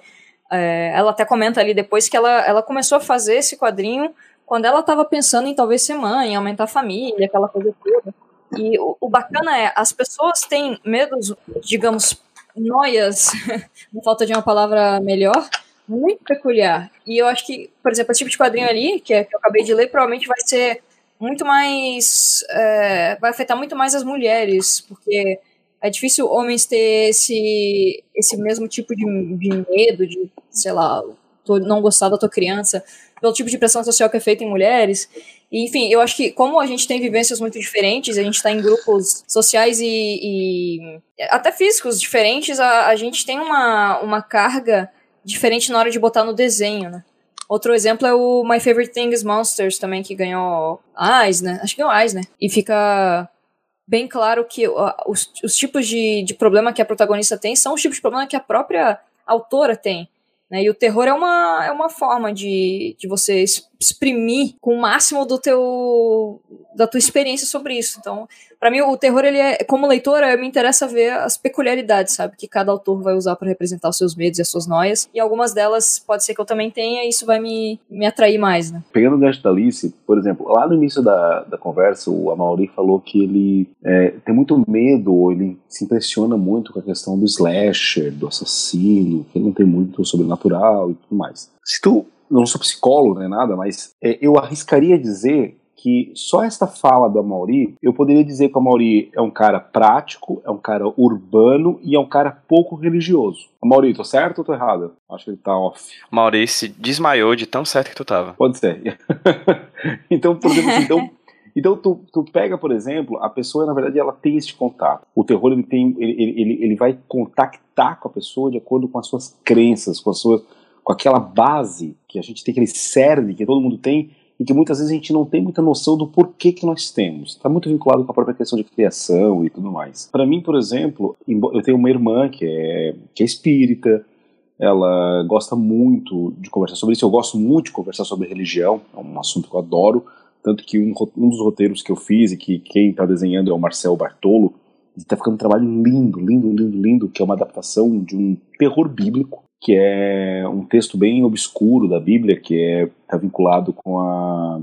é, ela até comenta ali depois que ela, ela começou a fazer esse quadrinho quando ela estava pensando em talvez ser mãe, aumentar a família, aquela coisa toda. E o, o bacana é, as pessoas têm medos, digamos, noias, na falta de uma palavra melhor, muito peculiar. E eu acho que, por exemplo, esse tipo de quadrinho ali, que, é, que eu acabei de ler, provavelmente vai ser muito mais. É, vai afetar muito mais as mulheres, porque é difícil homens ter esse, esse mesmo tipo de, de medo, de, sei lá, tô, não gostar da tua criança, pelo tipo de pressão social que é feita em mulheres. E, enfim, eu acho que como a gente tem vivências muito diferentes, a gente está em grupos sociais e, e, até físicos diferentes, a, a gente tem uma, uma carga diferente na hora de botar no desenho, né? Outro exemplo é o My Favorite Things Monsters também, que ganhou Eisner, acho que ganhou Eisner. E fica bem claro que os, os tipos de, de problema que a protagonista tem são os tipos de problema que a própria autora tem. Né? E o terror é uma, é uma forma de, de você exprimir com o máximo do teu da tua experiência sobre isso. Então, para mim o terror ele é como leitora, me interessa ver as peculiaridades, sabe, que cada autor vai usar para representar os seus medos e as suas noias. E algumas delas pode ser que eu também tenha, e isso vai me, me atrair mais, né? Pegando o gancho da Alice, por exemplo, lá no início da, da conversa, o Amaury falou que ele é, tem muito medo, ele se impressiona muito com a questão do slasher, do assassino, que não tem muito sobrenatural e tudo mais. Se tu não sou psicólogo nem nada, mas é, eu arriscaria dizer que só esta fala do Mauri, eu poderia dizer que o Mauri é um cara prático, é um cara urbano e é um cara pouco religioso. Mauri, tô certo ou tô errado? Acho que ele tá off. Mauri se desmaiou de tão certo que tu tava. Pode ser. então, por exemplo, assim, então, então tu, tu pega, por exemplo, a pessoa, na verdade, ela tem este contato. O terror, ele tem, ele, ele, ele vai contactar com a pessoa de acordo com as suas crenças, com as suas com aquela base que a gente tem, aquele cerne que todo mundo tem e que muitas vezes a gente não tem muita noção do porquê que nós temos. Está muito vinculado com a própria questão de criação e tudo mais. Para mim, por exemplo, eu tenho uma irmã que é, que é espírita, ela gosta muito de conversar sobre isso, eu gosto muito de conversar sobre religião, é um assunto que eu adoro, tanto que um, um dos roteiros que eu fiz e que quem está desenhando é o Marcel Bartolo, está ficando um trabalho lindo, lindo, lindo, lindo, que é uma adaptação de um terror bíblico que é um texto bem obscuro da Bíblia, que é tá vinculado com a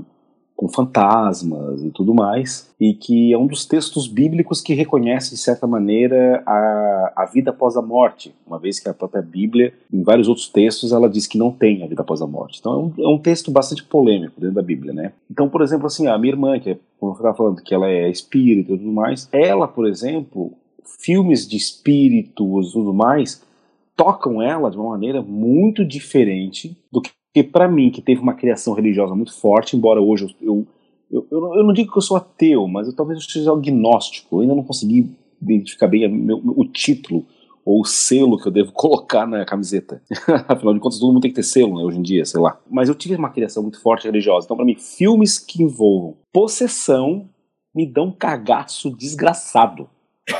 com fantasmas e tudo mais, e que é um dos textos bíblicos que reconhece, de certa maneira, a, a vida após a morte, uma vez que a própria Bíblia, em vários outros textos, ela diz que não tem a vida após a morte. Então é um, é um texto bastante polêmico dentro da Bíblia, né? Então, por exemplo, assim, a minha irmã, que é, como eu estava falando, que ela é espírita e tudo mais, ela, por exemplo, filmes de espíritos e tudo mais, tocam ela de uma maneira muito diferente do que para mim, que teve uma criação religiosa muito forte, embora hoje eu, eu, eu, eu, não digo que eu sou ateu, mas eu talvez eu seja agnóstico, eu ainda não consegui identificar bem meu, o título ou o selo que eu devo colocar na camiseta. Afinal de contas, todo mundo tem que ter selo, né, hoje em dia, sei lá. Mas eu tive uma criação muito forte religiosa. Então, para mim, filmes que envolvam possessão me dão um cagaço desgraçado.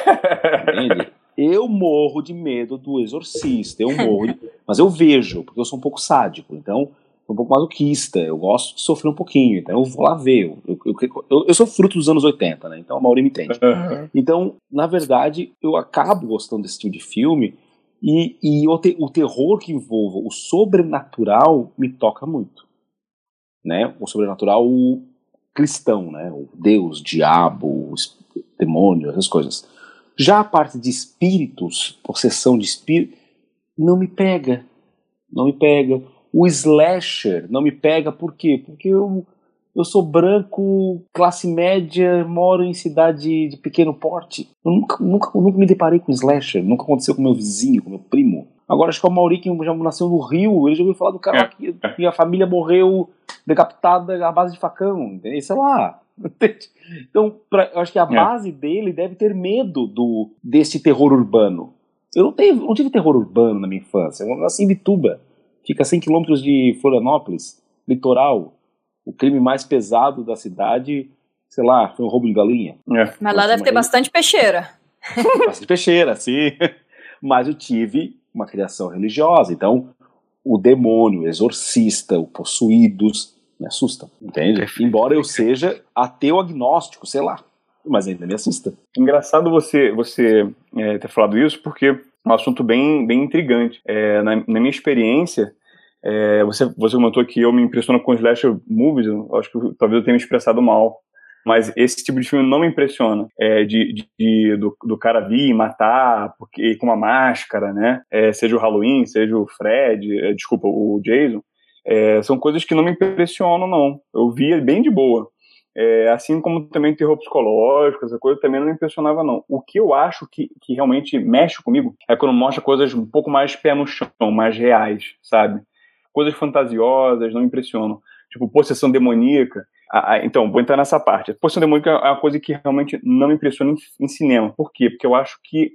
Entende? Eu morro de medo do exorcista, eu morro de... Mas eu vejo, porque eu sou um pouco sádico, então um pouco masoquista, eu gosto de sofrer um pouquinho, então eu vou lá ver. Eu, eu, eu, eu sou fruto dos anos 80, né? Então a Mauri me entende. Uhum. Então, na verdade, eu acabo gostando desse tipo de filme e, e o, te, o terror que envolva o sobrenatural me toca muito. Né? O sobrenatural cristão, né? O Deus, diabo, o demônio, essas coisas. Já a parte de espíritos, possessão de espírito, não me pega. Não me pega. O slasher não me pega, por quê? Porque eu, eu sou branco, classe média, moro em cidade de pequeno porte. Eu nunca, nunca, nunca me deparei com slasher, nunca aconteceu com meu vizinho, com meu primo. Agora acho que o Mauri que já nasceu no Rio, ele já ouviu falar do cara é. que, que a família morreu decapitada à base de facão, sei lá. Então, pra, eu acho que a é. base dele deve ter medo do desse terror urbano. Eu não, teve, não tive terror urbano na minha infância. Eu nasci em Bituba, fica a 100 quilômetros de Florianópolis, litoral. O crime mais pesado da cidade, sei lá, foi um roubo de galinha. É. Mas lá deve ter bastante peixeira. Bastante peixeira, sim. Mas eu tive uma criação religiosa. Então, o demônio, o exorcista, o possuídos, me assusta, entende? Embora eu seja ateu agnóstico, sei lá, mas ainda me assusta. Engraçado você, você é, ter falado isso, porque é um assunto bem, bem intrigante. É, na, na, minha experiência, é, você, você comentou que eu me impressiono com slasher movies, eu acho que talvez eu tenha me expressado mal mas esse tipo de filme não me impressiona. É, de, de, de do, do, cara vir matar porque, com uma máscara, né? É, seja o Halloween, seja o Fred, é, desculpa, o Jason. É, são coisas que não me impressionam, não. Eu via bem de boa. É, assim como também terror psicológico, essa coisa também não me impressionava, não. O que eu acho que, que realmente mexe comigo é quando mostra coisas um pouco mais pé no chão, mais reais, sabe? Coisas fantasiosas não me impressionam. Tipo, possessão demoníaca. Ah, então, vou entrar nessa parte. Possessão demoníaca é uma coisa que realmente não me impressiona em, em cinema. Por quê? Porque eu acho que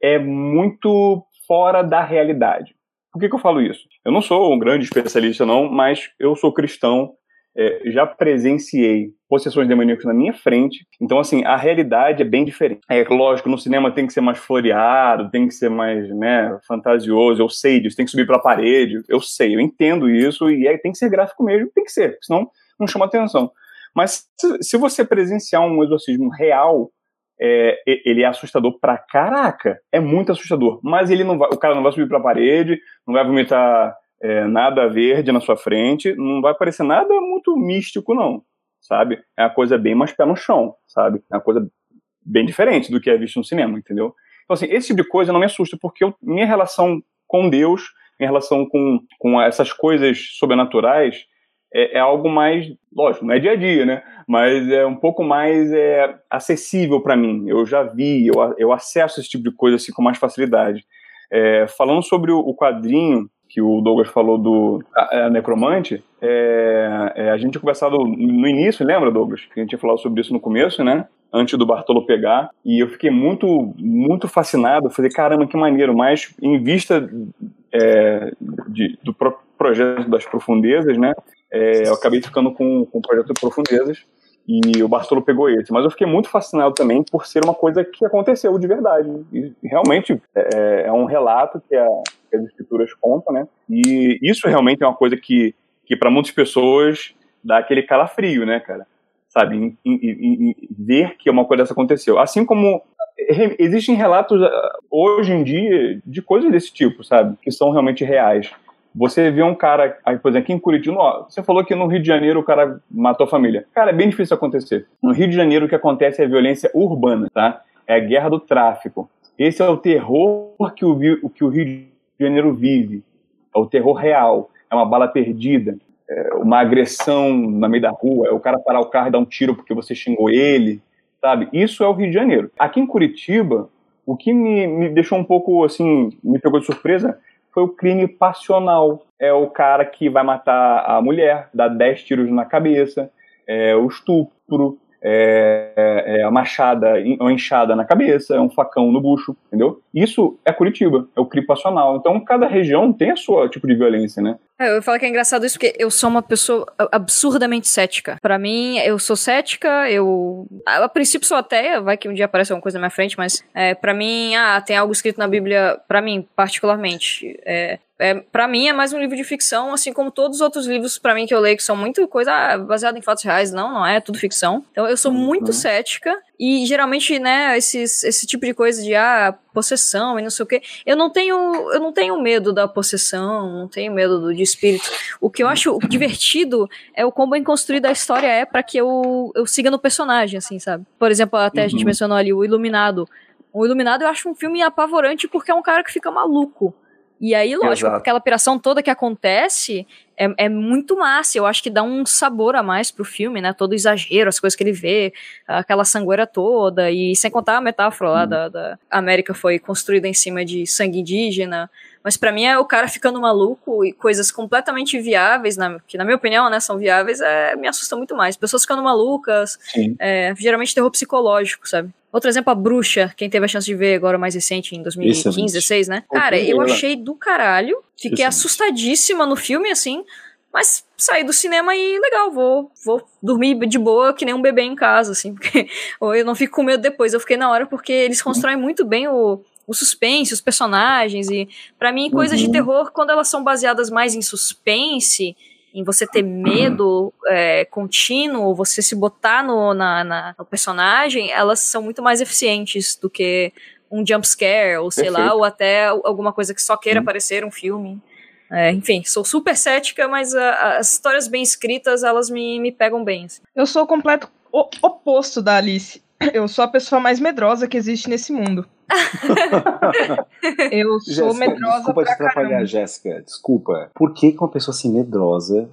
é muito fora da realidade. Por que, que eu falo isso? Eu não sou um grande especialista, não, mas eu sou cristão, é, já presenciei possessões demoníacas na minha frente. Então, assim, a realidade é bem diferente. É lógico, no cinema tem que ser mais floreado, tem que ser mais né, fantasioso. Eu sei disso, tem que subir para a parede. Eu sei, eu entendo isso e é, tem que ser gráfico mesmo, tem que ser, senão não chama atenção. Mas se, se você presenciar um exorcismo real, é, ele é assustador pra caraca. É muito assustador. Mas ele não vai, o cara não vai subir pra parede, não vai vomitar é, nada verde na sua frente, não vai parecer nada muito místico, não. Sabe? É uma coisa bem mais pé no chão, sabe? É uma coisa bem diferente do que é visto no cinema, entendeu? Então, assim, esse tipo de coisa não me assusta, porque eu, minha relação com Deus, minha relação com, com essas coisas sobrenaturais, é, é, algo mais, lógico, não é dia a dia, né? Mas é um pouco mais é, acessível para mim. Eu já vi, eu, eu acesso esse tipo de coisa assim com mais facilidade. É, falando sobre o, quadrinho que o Douglas falou do a, a Necromante, é, é, a gente tinha conversado no início, lembra, Douglas? Que a gente tinha falado sobre isso no começo, né? Antes do Bartolo pegar, e eu fiquei muito, muito fascinado. Falei, caramba, que maneiro, mas em vista é, de, do projeto das profundezas, né? É, eu acabei ficando com, com o projeto de Profundezas e o Bartolo pegou esse. Mas eu fiquei muito fascinado também por ser uma coisa que aconteceu de verdade. E realmente é, é um relato que, a, que, as escrituras contam, né? E isso realmente é uma coisa que, que para muitas pessoas dá aquele calafrio, né, cara? Sabe? Em, em, em, ver que uma coisa dessa aconteceu. Assim como existem relatos ah, hoje em dia de coisas desse tipo, sabe? Que são realmente reais Você vê um cara, aí, por exemplo, aqui em Curitiba, você falou que no Rio de Janeiro o cara matou a família. Cara, é bem difícil acontecer. No Rio de Janeiro o que acontece é violência urbana, tá? É a guerra do tráfico. Esse é o terror que o, que o Rio de Janeiro vive. É o terror real. É uma bala perdida, é uma agressão na meio da rua, é o cara parar o carro e dar um tiro porque você xingou ele, sabe? Isso é o Rio de Janeiro. Aqui em Curitiba, o que me, me deixou um pouco assim, me pegou de surpresa, foi o crime passional. É o cara que vai matar a mulher, dá 10 tiros na cabeça, é o estupro, é, é, é, a machada, uma enxada na cabeça, é um facão no bucho, entendeu? Isso é Curitiba, é o crime passional. Então, cada região tem a sua tipo de violência, né? É, eu falo que é engraçado isso porque eu sou uma pessoa absurdamente cética. Para mim, eu sou cética, eu. A princípio sou ateia, vai que um dia aparece alguma coisa na minha frente, mas é, para mim, ah, tem algo escrito na Bíblia, para mim, particularmente. É, é, para mim é mais um livro de ficção, assim como todos os outros livros para mim que eu leio que são muito coisa ah, baseada em fatos reais, não, não é, é tudo ficção. Então eu sou muito uhum. cética e geralmente, né, esses, esse tipo de coisa de ah, possessão e não sei o que, eu não tenho eu não tenho medo da possessão, não tenho medo do de espírito. O que eu acho divertido é o quão bem construída a história é para que eu, eu siga no personagem, assim, sabe? Por exemplo, até uhum. a gente uhum. mencionou ali o Iluminado. O Iluminado eu acho um filme apavorante porque é um cara que fica maluco. E aí, lógico, Exato. aquela operação toda que acontece é, é, muito massa. Eu acho que dá um sabor a mais pro filme, né? Todo exagero, as coisas que ele vê, aquela sangueira toda. E sem contar a metáfora lá hum. da, da América foi construída em cima de sangue indígena. Mas para mim é o cara ficando maluco e coisas completamente viáveis, na, que na minha opinião, né, são viáveis, é, me assusta muito mais. Pessoas ficando malucas, é, geralmente terror psicológico, sabe? Outro exemplo, a Bruxa, quem teve a chance de ver agora mais recente, em 2015, 2016, né? Cara, eu achei do caralho. Fiquei assustadíssima no filme, assim. Mas saí do cinema e legal, vou, vou dormir de boa que nem um bebê em casa, assim, porque ou eu não fico com medo depois. Eu fiquei na hora porque eles constroem muito bem o, o suspense, os personagens e para mim coisas uhum. de terror quando elas são baseadas mais em suspense em você ter medo é, contínuo, você se botar no, na, na, no personagem, elas são muito mais eficientes do que um jump scare, ou sei Perfeito. lá, ou até alguma coisa que só queira hum. aparecer um filme. É, enfim, sou super cética, mas a, as histórias bem escritas, elas me, me pegam bem. Assim. Eu sou o completo oposto da Alice. Eu sou a pessoa mais medrosa que existe nesse mundo. eu sou Jéssica, medrosa Desculpa te atrapalhar, Jéssica. Desculpa. Por que, que uma pessoa assim medrosa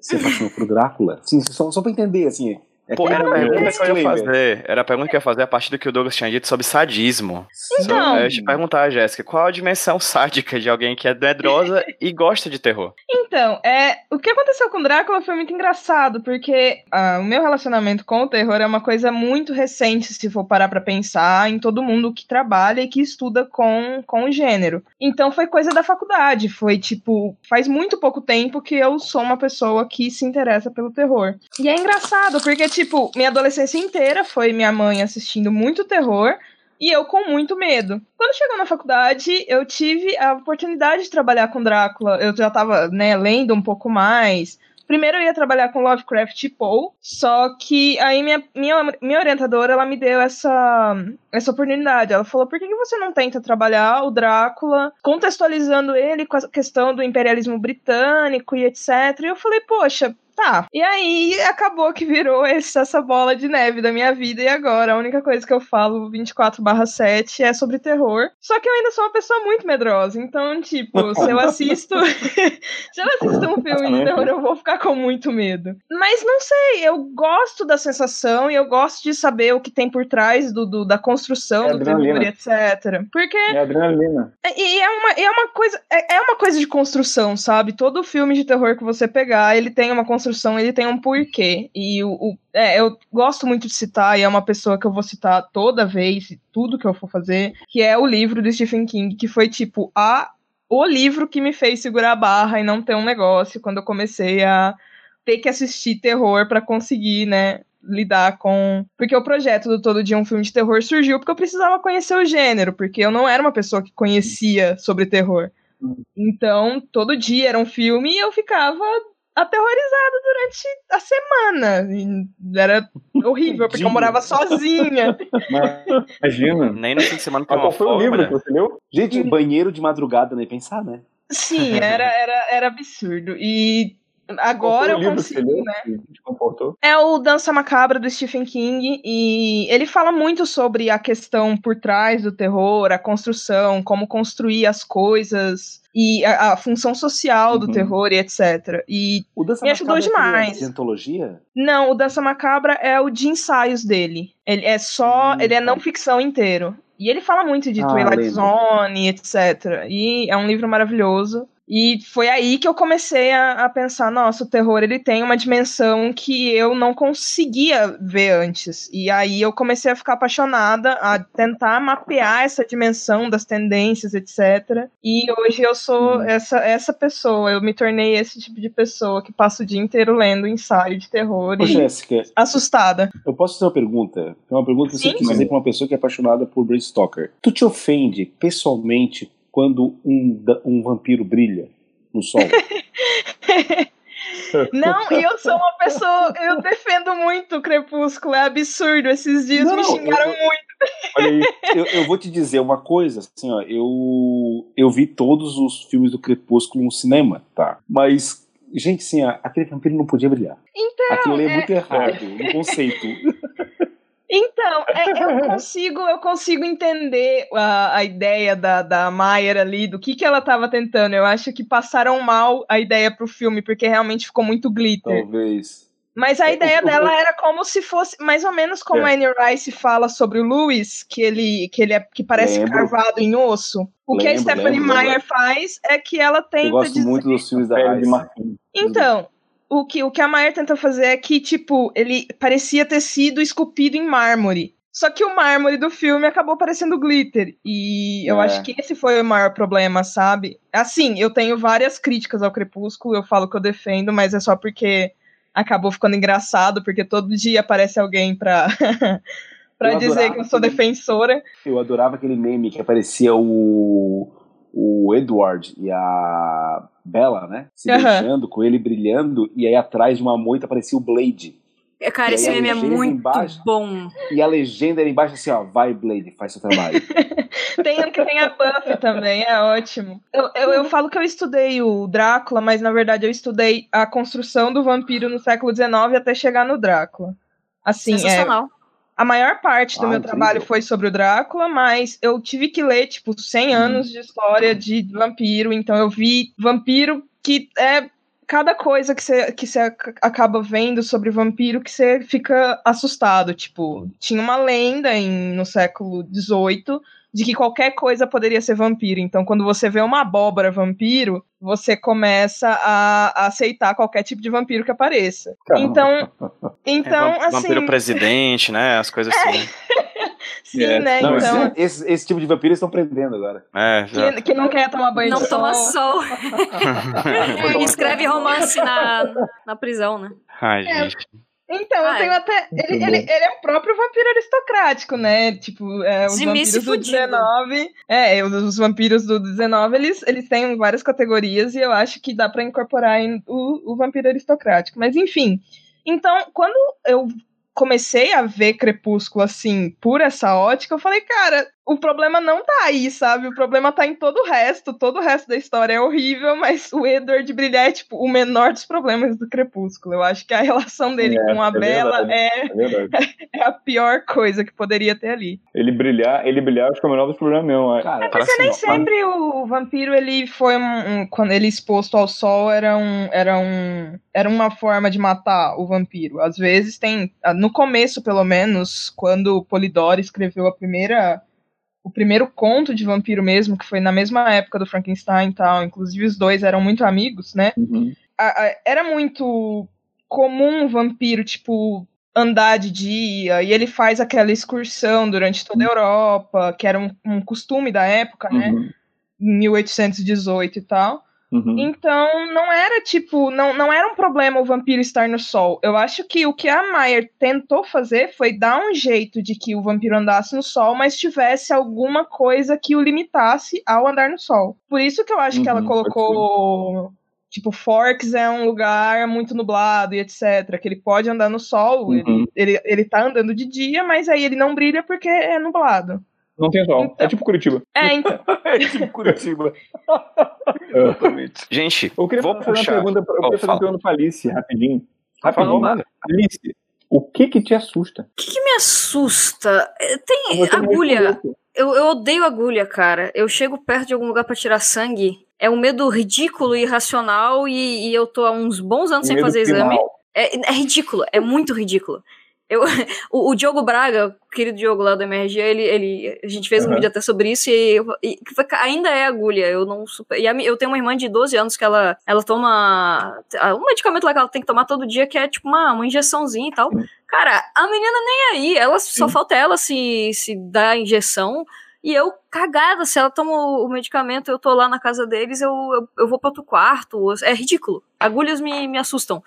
se apaixonou por Drácula? Sim, só, só pra entender, assim. É Pô, era a pergunta que eu ia fazer. Era a pergunta que eu ia fazer a partir do que o Douglas tinha dito sobre sadismo. Então. Eu te perguntar, Jéssica, qual a dimensão sádica de alguém que é medrosa e gosta de terror? Então, é, o que aconteceu com Drácula foi muito engraçado, porque ah, o meu relacionamento com o terror é uma coisa muito recente, se for parar pra pensar, em todo mundo que trabalha e que estuda com, com o gênero. Então foi coisa da faculdade, foi tipo, faz muito pouco tempo que eu sou uma pessoa que se interessa pelo terror. E é engraçado, porque, tipo, tipo, minha adolescência inteira foi minha mãe assistindo muito terror e eu com muito medo. Quando chegou na faculdade, eu tive a oportunidade de trabalhar com Drácula. Eu já tava, né, lendo um pouco mais. Primeiro eu ia trabalhar com Lovecraft e Poe, só que aí minha, minha, minha orientadora, ela me deu essa, essa oportunidade. Ela falou, por que, que você não tenta trabalhar o Drácula, contextualizando ele com a questão do imperialismo britânico e etc. E eu falei, poxa, Tá. E aí acabou que virou essa bola de neve da minha vida. E agora a única coisa que eu falo 24/7 é sobre terror. Só que eu ainda sou uma pessoa muito medrosa. Então, tipo, se eu assisto. se eu assisto um filme de terror, eu vou ficar com muito medo. Mas não sei, eu gosto da sensação e eu gosto de saber o que tem por trás do, do da construção é do terror e etc. Porque. É adrenalina. E é uma, é uma coisa. É, é uma coisa de construção, sabe? Todo filme de terror que você pegar, ele tem uma construção construção ele tem um porquê. E o, o é, eu gosto muito de citar, e é uma pessoa que eu vou citar toda vez, tudo que eu for fazer, que é o livro do Stephen King, que foi tipo a o livro que me fez segurar a barra e não ter um negócio quando eu comecei a ter que assistir terror para conseguir, né, lidar com. Porque o projeto do Todo Dia um filme de terror surgiu porque eu precisava conhecer o gênero, porque eu não era uma pessoa que conhecia sobre terror. Hum. Então, todo dia era um filme e eu ficava aterrorizada durante a semana. E era horrível, porque eu morava sozinha. Imagina. Nem no fim de semana tem uma foi o livro que você leu? Gente, banheiro de madrugada, nem pensar, né? Sim, era, era, era absurdo. E agora eu consigo, leu, né? que? É o Dança Macabra do Stephen King e ele fala muito sobre a questão por trás do terror, a construção, como construir as coisas e a, a função social do Uhum. terror e etc. E O Dança Me ajudou Macabra é demais. de antologia? não, o Dança Macabra é o de ensaios dele. Ele é só, Hum, ele é tá. não ficção inteiro. E ele fala muito de Ah, Twilight lembro. Zone, etc. E é um livro maravilhoso. E foi aí que eu comecei a, a pensar, nossa, o terror ele tem uma dimensão que eu não conseguia ver antes. E aí eu comecei a ficar apaixonada, a tentar mapear essa dimensão das tendências, etc. E hoje eu sou Hum. essa, essa pessoa, eu me tornei esse tipo de pessoa que passa o dia inteiro lendo ensaio de terror Ô, e Jéssica, assustada. eu posso fazer uma pergunta? É uma pergunta que eu Sim, quis sim. fazer pra uma pessoa que é apaixonada por Bram Stoker. Tu te ofende pessoalmente quando um, um vampiro brilha no sol? Não, e eu sou uma pessoa, eu defendo muito o Crepúsculo, é absurdo. Esses dias Não, me xingaram eu- muito. Olha aí. eu, eu vou te dizer uma coisa, assim, ó, eu, eu vi todos os filmes do Crepúsculo no cinema, tá? Mas, gente, assim, ó, aquele vampiro não podia brilhar. Então, Aquilo é é- muito errado no conceito. Então, é, eu consigo, eu consigo entender a, a ideia da, da Maier ali, do que, que ela estava tentando. Eu acho que passaram mal a ideia pro filme, porque realmente ficou muito glitter. Talvez. Mas a É, ideia dela era como se fosse, mais ou menos como É. a Anne Rice fala sobre o Lewis, que ele, que ele é, que parece Lembro. carvado em osso. O que a Lembro, Stephanie lembro, Meyer lembro. faz é que ela tenta Eu gosto dizer... muito dos filmes da Rice. Então, o que, o que a Maier tenta fazer é que, tipo, ele parecia ter sido esculpido em mármore. Só que o mármore do filme acabou parecendo glitter. E eu É. acho que esse foi o maior problema, sabe? Assim, eu tenho várias críticas ao Crepúsculo, eu falo que eu defendo, mas é só porque acabou ficando engraçado, porque todo dia aparece alguém pra, pra Eu dizer que eu sou aquele- defensora. Eu adorava aquele meme que aparecia o, o Edward e a Bella, né? Se Aham. beijando, com ele brilhando, e aí atrás de uma moita aparecia o Blade. É, Cara, esse meme é muito embaixo? bom. E a legenda era embaixo assim, ó, vai Blade, faz seu trabalho. Tem um que tem a Buffy também, é ótimo. Eu, eu, eu falo que eu estudei o Drácula, mas na verdade eu estudei a construção do vampiro no século XIX até chegar no Drácula. Assim, é, Sensacional. A maior parte do Ah, meu incrível. trabalho foi sobre o Drácula, mas eu tive que ler, tipo, 100 anos de história de vampiro, então eu vi vampiro que é cada coisa que você que acaba vendo sobre vampiro que você fica assustado, tipo, tinha uma lenda em, no século XVIII de que qualquer coisa poderia ser vampiro. Então, quando você vê uma abóbora vampiro, você começa a, a aceitar qualquer tipo de vampiro que apareça. Caramba. Então, então é, assim, Vampiro presidente, né? As coisas assim. sim, É, né? Não, então, esse, esse, esse tipo de vampiro eles estão prendendo agora. É, já. que, que não quer tomar banho Não de toma sol. sol. Escreve romance na, na prisão, né? Ai, É, gente. Então, eu Ah, tenho até. Ele, ele, ele é o próprio vampiro aristocrático, né? Tipo, é, os vampiros do fudido. 19. É, os, os vampiros do 19, eles, eles têm várias categorias e eu acho que dá pra incorporar em o, o vampiro aristocrático. Mas enfim. Então, quando eu comecei a ver Crepúsculo assim, por essa ótica, eu falei, cara, o problema não tá aí, sabe? O problema tá em todo o resto. Todo o resto da história é horrível, mas o Edward brilhar é, tipo, o menor dos problemas do Crepúsculo. Eu acho que a relação dele É, com a é Bella verdade. é, É é a pior coisa que poderia ter ali. Ele brilhar, ele brilhar, acho que é o menor dos problemas mesmo. é. Cara, Parece Nem não. sempre o vampiro ele foi um, um- quando ele exposto ao sol era um era um era uma forma de matar o vampiro. Às vezes tem no começo pelo menos quando Polidori escreveu a primeira o primeiro conto de vampiro mesmo que foi na mesma época do Frankenstein e tal. Inclusive os dois eram muito amigos, né? Uhum. a- a- era muito comum o vampiro, tipo, andar de dia, e ele faz aquela excursão durante toda a Europa, que era um, um costume da época, né? Uhum. Em 1818 e tal. Uhum. Então, não era tipo, não, não era um problema o vampiro estar no sol. Eu acho que o que a Meyer tentou fazer foi dar um jeito de que o vampiro andasse no sol, mas tivesse alguma coisa que o limitasse ao andar no sol. Por isso que eu acho que ela Uhum, colocou. Tipo, Forks é um lugar muito nublado e etc. Que ele pode andar no sol, Uhum. ele, ele, ele tá andando de dia, mas aí ele não brilha porque é nublado. Não tem sol. É tipo Curitiba. É, então. é tipo Curitiba. Exatamente. Gente, Eu queria vou fazer puxar. uma pergunta, pra- eu Oh, queria fazer fala. uma pergunta pra Alice, rapidinho. Rapidinho. manda. Alice, o que que te assusta? O que, que me assusta? É, Tem agulha. Eu, eu odeio agulha, cara. Eu chego perto de algum lugar pra tirar sangue. É um medo ridículo e irracional e, e eu tô há uns bons anos sem fazer exame. primal. É, é ridículo, é muito ridículo. Eu, o, o Diogo Braga, o querido Diogo lá do MRG, ele, ele, a gente fez um Uhum. vídeo até sobre isso e, e ainda é agulha. Eu não super, e a eu tenho uma irmã de 12 anos que ela, ela toma um medicamento lá que ela tem que tomar todo dia, que é tipo uma, uma injeçãozinha e tal. Cara, a menina nem aí, ela só Sim. falta ela se, se dar a injeção. E eu, cagada, se ela toma o medicamento, eu tô lá na casa deles, eu, eu, eu vou pra outro quarto. É ridículo. Agulhas me, me assustam.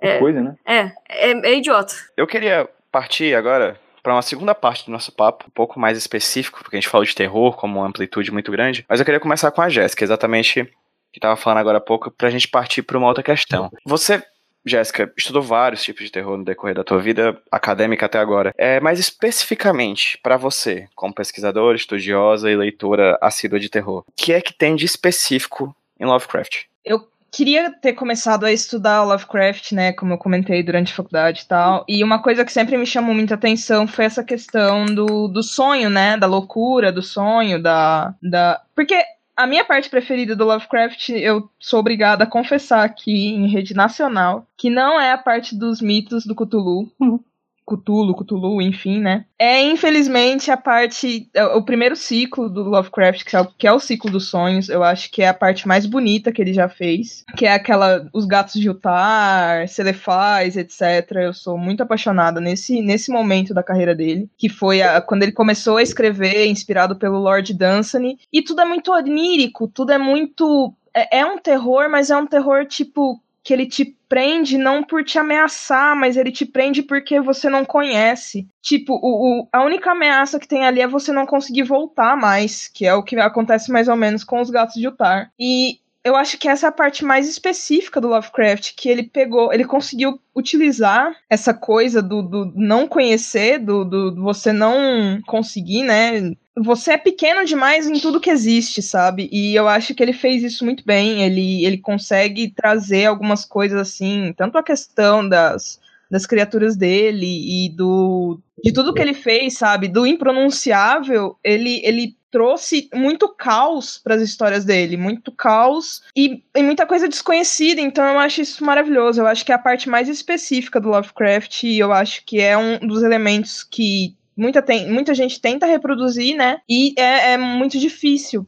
É. coisa, né? É, é, é idiota. Eu queria partir agora para uma segunda parte do nosso papo, um pouco mais específico, porque a gente falou de terror como uma amplitude muito grande, mas eu queria começar com a Jéssica, exatamente que estava falando agora há pouco, pra gente partir para uma outra questão. Você, Jéssica, estudou vários tipos de terror no decorrer da tua vida acadêmica até agora, é, mas especificamente para você, como pesquisadora, estudiosa e leitora assídua de terror, o que é que tem de específico em Lovecraft? Eu queria ter começado a estudar Lovecraft, né, como eu comentei durante a faculdade e tal, e uma coisa que sempre me chamou muita atenção foi essa questão do, do sonho, né, da loucura, do sonho, da, da... Porque a minha parte preferida do Lovecraft, eu sou obrigada a confessar aqui em rede nacional, que não é a parte dos mitos do Cthulhu. Cthulhu, Cthulhu, enfim, né? É, infelizmente, a parte. é, O primeiro ciclo do Lovecraft, que é, o, que é o ciclo dos sonhos, eu acho que é a parte mais bonita que ele já fez. Que é aquela. Os gatos de Utar, Celefais, etc. Eu sou muito apaixonada nesse, nesse momento da carreira dele. Que foi a- quando ele começou a escrever, inspirado pelo Lord Dunsany. E tudo é muito onírico, tudo é muito. É, é um terror, mas é um terror tipo. Que ele te prende não por te ameaçar, mas ele te prende porque você não conhece. Tipo, o, o- a única ameaça que tem ali é você não conseguir voltar mais, que é o que acontece mais ou menos com os gatos de Utar. E eu acho que essa é a parte mais específica do Lovecraft, que ele pegou, ele conseguiu utilizar essa coisa do, do não conhecer, do, do do você não conseguir, né? Você é pequeno demais em tudo que existe, sabe? E eu acho que ele fez isso muito bem. Ele, ele consegue trazer algumas coisas assim, tanto a questão das, das criaturas dele e do de tudo que ele fez, sabe? Do impronunciável, ele, ele trouxe muito caos para as histórias dele, muito caos e, e muita coisa desconhecida. Então eu acho isso maravilhoso. Eu acho que é a parte mais específica do Lovecraft e eu acho que é um dos elementos que muita, tem, muita gente tenta reproduzir, né? E é, é muito difícil.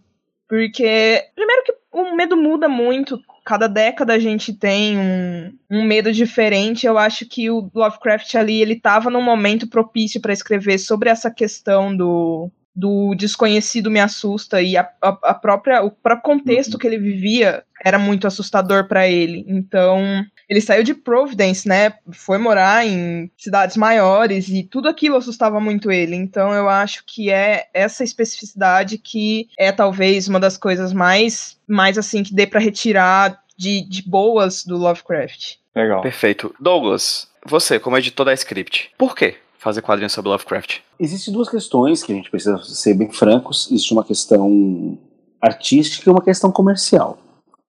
Porque, primeiro que o medo muda muito. Cada década a gente tem um, um medo diferente. Eu acho que o Lovecraft ali, ele tava num momento propício para escrever sobre essa questão do, do desconhecido me assusta e a, a, a própria, o próprio contexto que ele vivia era muito assustador para ele. Então, ele saiu de Providence, né? Foi morar em cidades maiores e tudo aquilo assustava muito ele. Então eu acho que é essa especificidade que é talvez uma das coisas mais, mais assim que dê para retirar de, de boas do Lovecraft. Legal. Perfeito. Douglas, você, como editor da Script, por que fazer quadrinhos sobre Lovecraft? Existem duas questões que a gente precisa ser bem francos. Existe uma questão artística e uma questão comercial.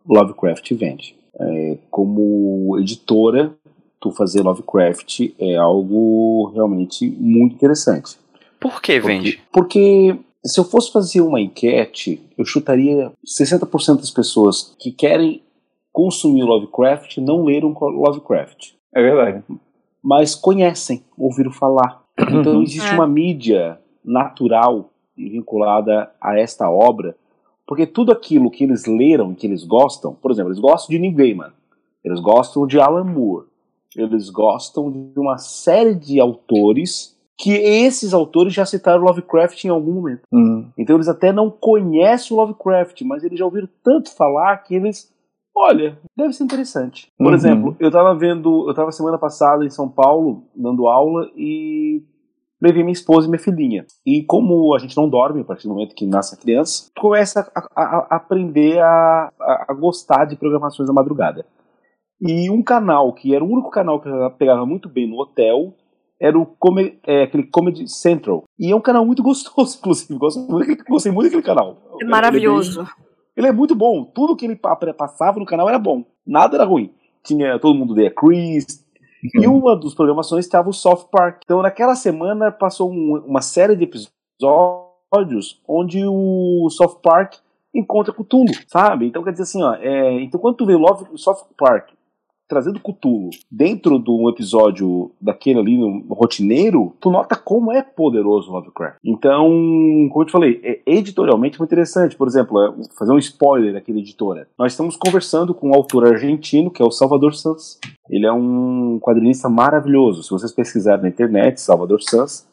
Lovecraft vende. É, como editora, tu fazer Lovecraft é algo realmente muito interessante. Por que Porque- vende? Porque se eu fosse fazer uma enquete, eu chutaria 60% das pessoas que querem consumir Lovecraft não leram Lovecraft, É verdade. mas conhecem, ouviram falar. Então Uhum. existe É. uma mídia natural vinculada a esta obra, porque tudo aquilo que eles leram, que eles gostam, por exemplo, eles gostam de Neil Gaiman, eles gostam de Alan Moore, eles gostam de uma série de autores que esses autores já citaram Lovecraft em algum momento. Hum. Então eles até não conhecem o Lovecraft, mas eles já ouviram tanto falar que eles, olha, deve ser interessante. Por Uhum. exemplo, eu tava vendo, eu tava semana passada em São Paulo dando aula e levei minha esposa e minha filhinha. E como a gente não dorme a partir do momento que nasce a criança, começa a, a- a aprender a, a- a gostar de programações da madrugada. E um canal que era o único canal que pegava muito bem no hotel era o come, é, aquele Comedy Central. E é um canal muito gostoso, inclusive. Gosto muito, gostei muito daquele canal. É maravilhoso. Ele é, bem, ele é, muito bom. Tudo que ele passava no canal era bom. Nada era ruim. Tinha todo mundo de Chris. Uhum. E uma das programações estava o South Park. Então, naquela semana, passou um, uma série de episódios onde o South Park encontra Cthulhu, sabe? Então, quer dizer assim, ó, é, então quando tu vê Love, South Park trazendo Cthulhu dentro de um episódio daquele ali no, no rotineiro, tu nota como é poderoso Lovecraft. Então, como eu te falei, é editorialmente muito interessante. Por exemplo, é, fazer um spoiler daquele editora. Nós estamos conversando com um autor argentino, que é o Salvador Sanz. Ele é um quadrinista maravilhoso. Se vocês pesquisarem na internet, Salvador Sanz,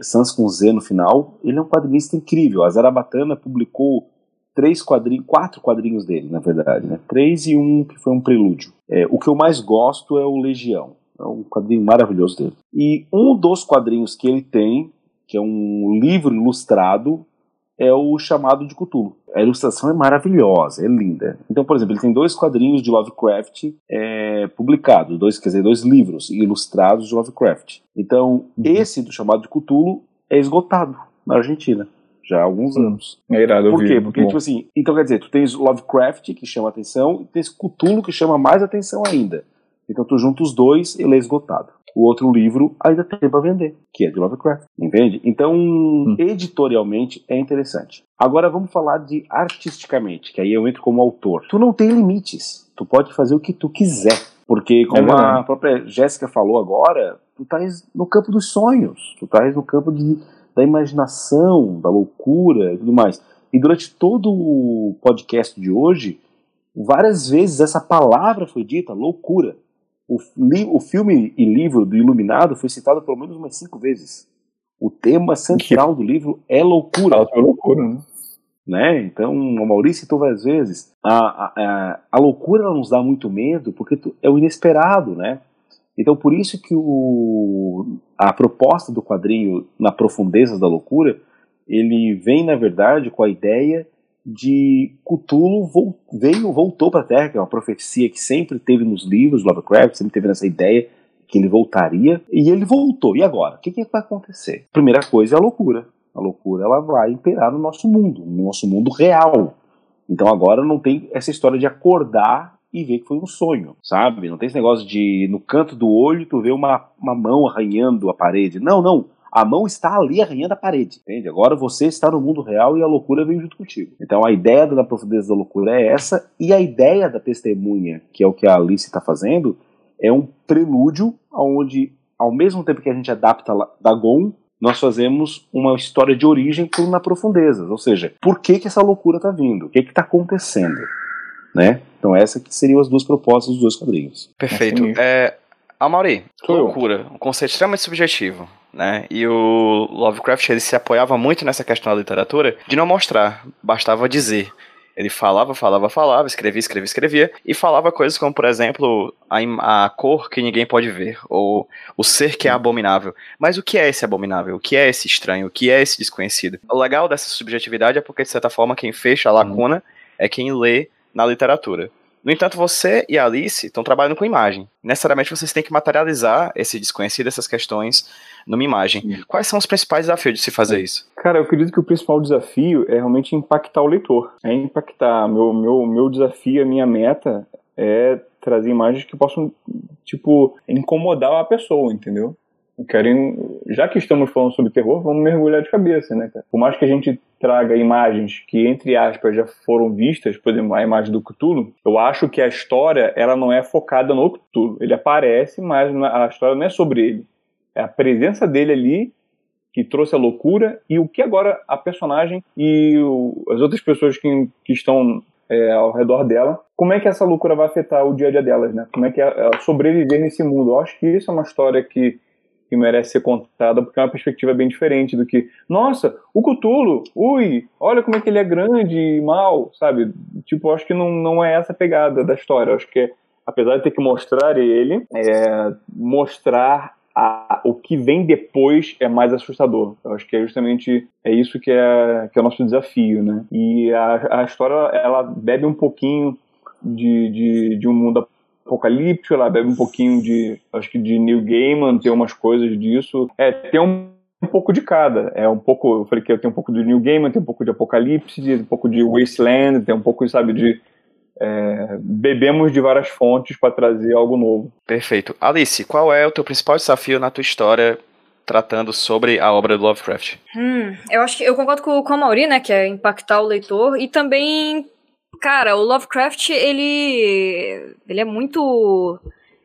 Sans com Z no final, ele é um quadrinista incrível. A Zarabatana publicou três quadrinhos, quatro quadrinhos dele, na verdade, né? Três e um que foi um prelúdio. É, o que eu mais gosto é o Legião. É um quadrinho maravilhoso dele. E um dos quadrinhos que ele tem, que é um livro ilustrado, é o chamado de Cthulhu. A ilustração é maravilhosa, é linda. Então, por exemplo, ele tem dois quadrinhos de Lovecraft é, publicados, dois, quer dizer, dois livros ilustrados de Lovecraft. Então, uhum. esse do chamado de Cthulhu é esgotado na Argentina já há alguns anos. É irado, Por quê? Porque, tipo assim, então quer dizer, tu tens Lovecraft, que chama atenção, e tens Cthulhu, que chama mais atenção ainda. Então tu junta os dois, ele é esgotado. O outro livro ainda tem para vender, que é de Lovecraft, entende? Então, hum. editorialmente é interessante. Agora vamos falar de artisticamente, que aí eu entro como autor. Tu não tem limites, tu pode fazer o que tu quiser. Porque, como é a própria Jéssica falou agora, tu estás no campo dos sonhos, tu estás no campo de, da imaginação, da loucura e tudo mais. E durante todo o podcast de hoje, várias vezes essa palavra foi dita, loucura. O, o filme e livro do Iluminado foi citado pelo menos umas cinco vezes. O tema central do livro é loucura. É loucura, né? né? Então, o Maurício citou várias vezes. A, a, a loucura nos dá muito medo porque tu, é o inesperado, né? Então, por isso que o, a proposta do quadrinho Na Profundezas da Loucura, ele vem, na verdade, com a ideia de Cthulhu veio, voltou para a Terra, que é uma profecia que sempre teve nos livros, Lovecraft sempre teve essa ideia que ele voltaria, e ele voltou. E agora? O que, que vai acontecer? Primeira coisa é a loucura. A loucura ela vai imperar no nosso mundo, no nosso mundo real. Então agora não tem essa história de acordar e ver que foi um sonho, sabe? Não tem esse negócio de no canto do olho tu vê uma, uma mão arranhando a parede. Não, não. A mão está ali arranhando a parede, entende? Agora você está no mundo real e a loucura vem junto contigo. Então a ideia da profundeza da loucura é essa, e a ideia da testemunha, que é o que a Alice está fazendo, é um prelúdio onde, ao mesmo tempo que a gente adapta Dagon, nós fazemos uma história de origem por na profundezas, ou seja, por que, que essa loucura está vindo? O que está acontecendo? Né? Então essa que seriam as duas propostas dos dois quadrinhos. Perfeito. É, Amaury, loucura, um conceito extremamente subjetivo, né? E o Lovecraft ele se apoiava muito nessa questão da literatura de não mostrar, bastava dizer. Ele falava, falava, falava, escrevia, escrevia, escrevia, e falava coisas como, por exemplo, a, a, cor que ninguém pode ver, ou o ser que é abominável. Mas o que é esse abominável? O que é esse estranho? O que é esse desconhecido? O legal dessa subjetividade é porque, de certa forma, quem fecha a lacuna é quem lê na literatura. No entanto, você e Alice estão trabalhando com imagem. Necessariamente vocês têm que materializar esse desconhecido, essas questões, numa imagem. Sim. Quais são os principais desafios de se fazer isso? Cara, eu acredito que o principal desafio é realmente impactar o leitor. É impactar. Meu, meu, meu desafio, a minha meta é trazer imagens que possam, tipo, incomodar a pessoa, entendeu? Querem, já que estamos falando sobre terror, vamos mergulhar de cabeça, né? Por mais que a gente traga imagens que, entre aspas, já foram vistas, por exemplo, a imagem do Cthulhu, eu acho que a história, ela não é focada no Cthulhu. Ele aparece, mas a história não é sobre ele. É a presença dele ali que trouxe a loucura e o que agora a personagem e o, as outras pessoas que, que estão é, ao redor dela, como é que essa loucura vai afetar o dia a dia delas, né? Como é que é, é sobreviver nesse mundo. Eu acho que isso é uma história que que merece ser contada, porque é uma perspectiva bem diferente do que, nossa, o Cthulhu, ui, olha como é que ele é grande e mal, sabe? Tipo, acho que não, não é essa a pegada da história. Acho que, apesar de ter que mostrar ele, é, mostrar a, o que vem depois é mais assustador. Eu acho que é justamente é isso que é, que é o nosso desafio, né? E a, a história, ela bebe um pouquinho de, de, de um mundo apocalíptico, ela bebe um pouquinho de, acho que de Neil Gaiman, tem umas coisas disso. É, tem um, um pouco de cada. É um pouco, eu falei que eu tenho um pouco de Neil Gaiman, tem um pouco de Apocalipse, um pouco de Wasteland, tem um pouco, sabe, de é, bebemos de várias fontes para trazer algo novo. Perfeito. Alice, qual é o teu principal desafio na tua história tratando sobre a obra do Lovecraft? Hum, eu acho que eu concordo com, com a Mauri, né, que é impactar o leitor e também, cara, o Lovecraft ele ele é muito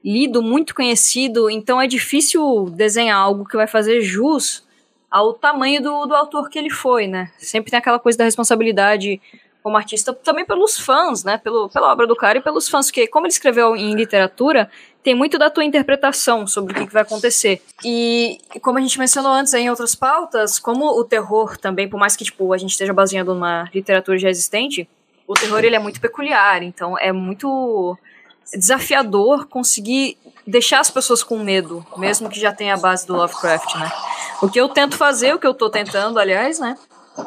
lido, muito conhecido, então é difícil desenhar algo que vai fazer jus ao tamanho do, do autor que ele foi, né? Sempre tem aquela coisa da responsabilidade como artista, também pelos fãs, né? Pelo, pela obra do cara e pelos fãs, porque como ele escreveu em literatura, tem muito da tua interpretação sobre o que, que vai acontecer. E como a gente mencionou antes em outras pautas, como o terror também, por mais que tipo, a gente esteja baseando numa literatura já existente, o terror ele é muito peculiar, então é muito desafiador conseguir deixar as pessoas com medo, mesmo que já tenha a base do Lovecraft, né? O que eu tento fazer, o que eu tô tentando, aliás, né,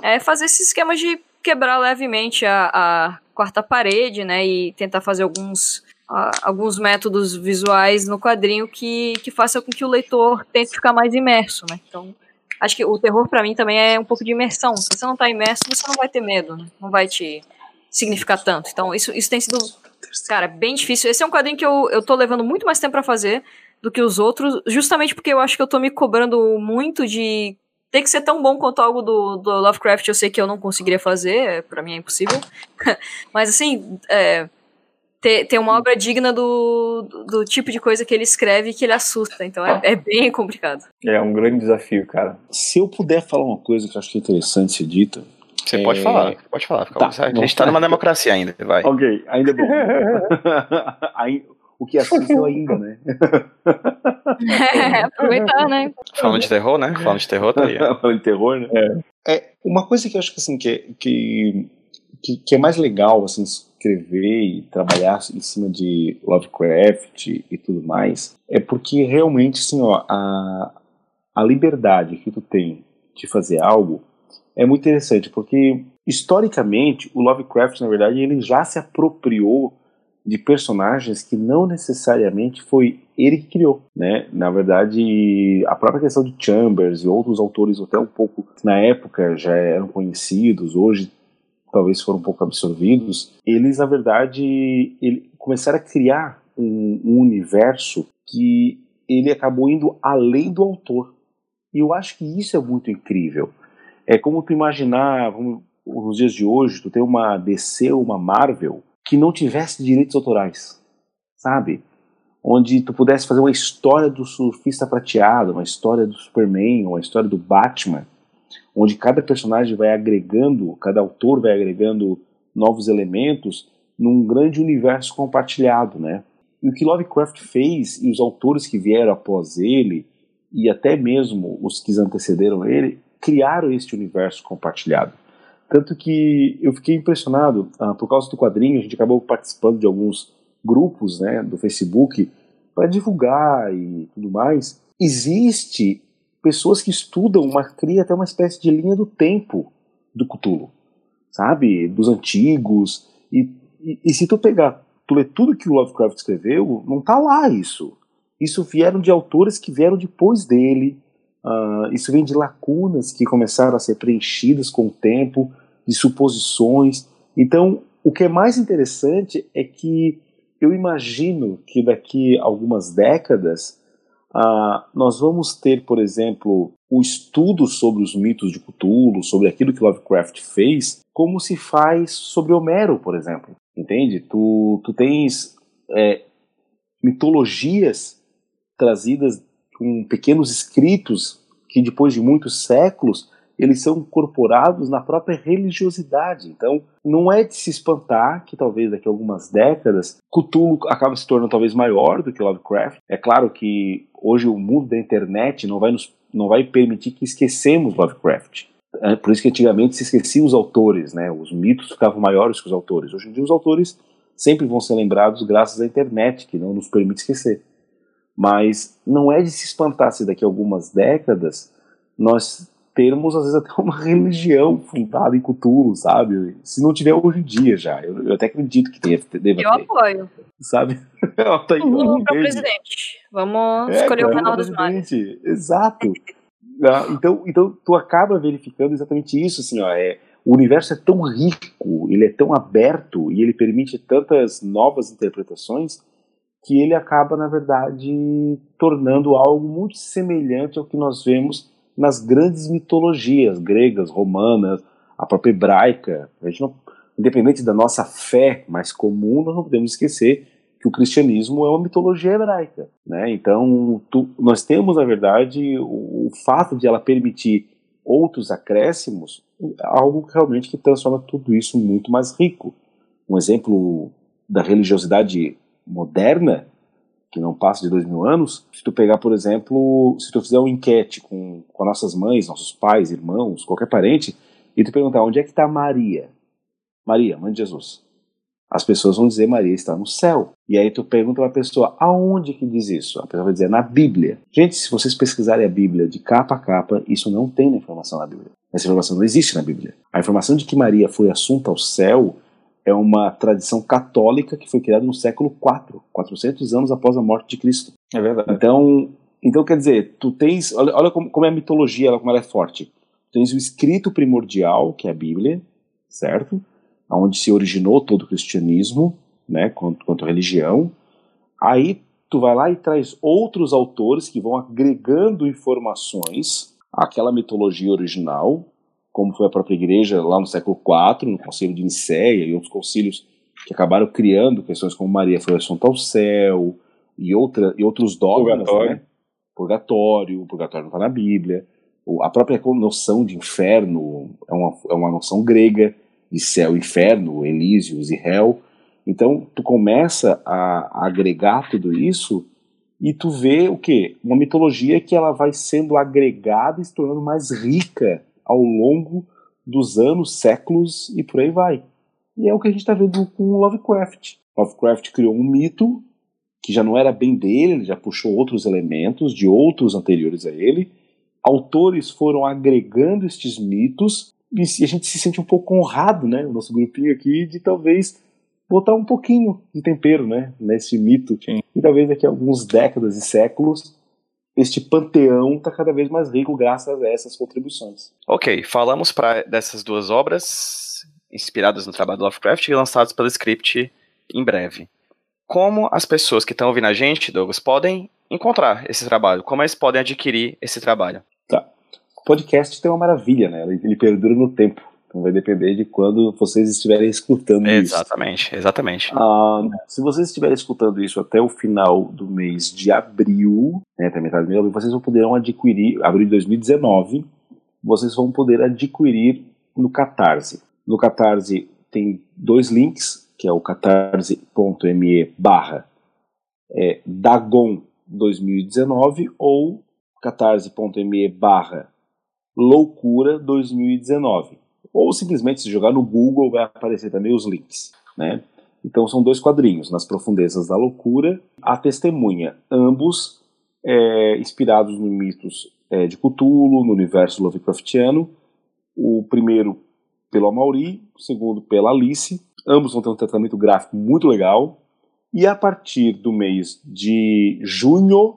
é fazer esse esquema de quebrar levemente a, a quarta parede, né, e tentar fazer alguns, alguns métodos visuais no quadrinho que, que façam com que o leitor tente ficar mais imerso, né. Então, acho que o terror para mim também é um pouco de imersão. Se você não tá imerso, você não vai ter medo, né? não vai te significar tanto. Então, isso, isso tem sido, cara, bem difícil. Esse é um quadrinho que eu, eu tô levando muito mais tempo para fazer do que os outros, justamente porque eu acho que eu tô me cobrando muito de tem que ser tão bom quanto algo do, do Lovecraft, eu sei que eu não conseguiria fazer, é, para mim é impossível. Mas assim, é, ter, ter uma obra digna do, do, do, tipo de coisa que ele escreve que ele assusta. Então é, é, bem complicado. É um grande desafio, cara. Se eu puder falar uma coisa que eu acho que é interessante ser dita. Você é... pode falar, pode falar. Tá, a gente tá numa democracia ainda, vai. Ok, ainda é bom. o que assusta é ainda, né? É, aproveitar, né? Falando de terror, né? Falando de terror, tá aí. Falando de terror, né? É. é. Uma coisa que eu acho que, assim, que, que, que, é mais legal, assim, escrever e trabalhar em cima de Lovecraft e tudo mais, é porque realmente, assim, ó, a, a liberdade que tu tem de fazer algo é muito interessante, porque historicamente o Lovecraft, na verdade, ele já se apropriou de personagens que não necessariamente foi ele que criou, né? Na verdade, a própria questão de Chambers e outros autores até um pouco na época já eram conhecidos, hoje talvez foram um pouco absorvidos, eles na verdade ele, começaram a criar um, um universo que ele acabou indo além do autor. E eu acho que isso é muito incrível. É como tu imaginar, vamos, nos dias de hoje, tu tem uma DC, uma Marvel, que não tivesse direitos autorais, sabe? Onde tu pudesse fazer uma história do surfista prateado, uma história do Superman, uma história do Batman, onde cada personagem vai agregando, cada autor vai agregando novos elementos num grande universo compartilhado, né? E o que Lovecraft fez e os autores que vieram após ele e até mesmo os que antecederam ele criaram este universo compartilhado. Tanto que eu fiquei impressionado, ah, por causa do quadrinho, a gente acabou participando de alguns grupos né, do Facebook para divulgar e tudo mais. Existe pessoas que estudam, uma, cria até uma espécie de linha do tempo do Cthulhu, sabe? Dos antigos. E, e, e se tu pegar, tu ler tudo que o Lovecraft escreveu, não tá lá isso. Isso vieram de autores que vieram depois dele, Uh, isso vem de lacunas que começaram a ser preenchidas com o tempo, de suposições. Então, o que é mais interessante é que eu imagino que daqui algumas décadas uh, nós vamos ter, por exemplo, o estudo sobre os mitos de Cthulhu, sobre aquilo que Lovecraft fez, como se faz sobre Homero, por exemplo. Entende? Tu, tu tens é, mitologias trazidas com pequenos escritos que depois de muitos séculos eles são incorporados na própria religiosidade. Então, não é de se espantar que talvez daqui a algumas décadas Cthulhu acabe se tornando talvez maior do que Lovecraft. É claro que hoje o mundo da internet não vai nos não vai permitir que esquecemos Lovecraft. É por isso que antigamente se esqueciam os autores, né? Os mitos ficavam maiores que os autores. Hoje em dia os autores sempre vão ser lembrados graças à internet, que não nos permite esquecer. Mas não é de se espantar se daqui a algumas décadas nós termos, às vezes, até uma religião fundada em Cthulhu, sabe? Se não tiver hoje em dia já. Eu, eu até acredito que tenha, deva Eu ter, apoio. sabe? Eu tô Vamos entendendo. presidente. Vamos É, escolher o canal dos mares. Exato. Ah, então, então, tu acaba verificando exatamente isso, assim, ó, é, o universo é tão rico, ele é tão aberto e ele permite tantas novas interpretações que ele acaba, na verdade, tornando algo muito semelhante ao que nós vemos nas grandes mitologias gregas, romanas, a própria hebraica. A gente não, independente da nossa fé mais comum, nós não podemos esquecer que o cristianismo é uma mitologia hebraica, né? Então, tu- nós temos, na verdade, o, o fato de ela permitir outros acréscimos, algo que realmente que transforma tudo isso muito mais rico. Um exemplo da religiosidade moderna, que não passa de dois mil anos, se tu pegar, por exemplo, se tu fizer uma enquete com, com nossas mães, nossos pais, irmãos, qualquer parente, e tu perguntar onde é que está Maria? Maria, mãe de Jesus. As pessoas vão dizer Maria está no céu. E aí tu pergunta pra pessoa, aonde que diz isso? A pessoa vai dizer, na Bíblia. Gente, se vocês pesquisarem a Bíblia de capa a capa, isso não tem na informação na Bíblia. Essa informação não existe na Bíblia. A informação de que Maria foi assunta ao céu é uma tradição católica que foi criada no século IV, 400 anos após a morte de Cristo. É verdade. Então, então quer dizer, tu tens, olha, olha como, como é a mitologia, como ela é forte. Tu tens o escrito primordial, que é a Bíblia, certo? Onde se originou todo o cristianismo, né, quanto, quanto religião. Aí tu vai lá e traz outros autores que vão agregando informações àquela mitologia original, como foi a própria igreja lá no século IV, no Concílio de Nicéia e outros concílios que acabaram criando questões como Maria foi assunta ao céu e, outra, e outros dogmas, Purgatório. né? Purgatório, o purgatório não está na Bíblia. A própria noção de inferno é uma, é uma noção grega de céu e inferno, Elísios e réu. Então, tu começa a, a agregar tudo isso e tu vê o quê? Uma mitologia que ela vai sendo agregada e se tornando mais rica ao longo dos anos, séculos e por aí vai. E é o que a gente está vendo com Lovecraft. Lovecraft criou um mito que já não era bem dele, ele já puxou outros elementos de outros anteriores a ele. Autores foram agregando estes mitos e a gente se sente um pouco honrado, né, o nosso grupinho aqui, de talvez botar um pouquinho de tempero, né, nesse mito. Sim. E talvez daqui a alguns décadas e séculos este panteão está cada vez mais rico graças a essas contribuições. Ok, falamos pra, dessas duas obras inspiradas no trabalho do Lovecraft e lançadas pelo Script em breve. Como as pessoas que estão ouvindo a gente, Douglas, podem encontrar esse trabalho? Como eles podem adquirir esse trabalho? O podcast tem uma maravilha, né? Ele, ele perdura no tempo. Então vai depender de quando vocês estiverem escutando isso. Exatamente, exatamente. Ah, se vocês estiverem escutando isso até o final do mês de abril, né, até metade de abril, vocês vão poder adquirir, abril de 2019, vocês vão poder adquirir no Catarse. No Catarse tem dois links, que é o catarse.me barra é, Dagon 2019 ou catarse.me barra Loucura 2019. Ou simplesmente se jogar no Google vai aparecer também os links, né? Então são dois quadrinhos, Nas Profundezas da Loucura, A Testemunha, ambos é, inspirados em mitos é, de Cthulhu, no universo Lovecraftiano. O primeiro pelo Amaury, o segundo pela Alice. Ambos vão ter um tratamento gráfico muito legal. E a partir do mês de junho,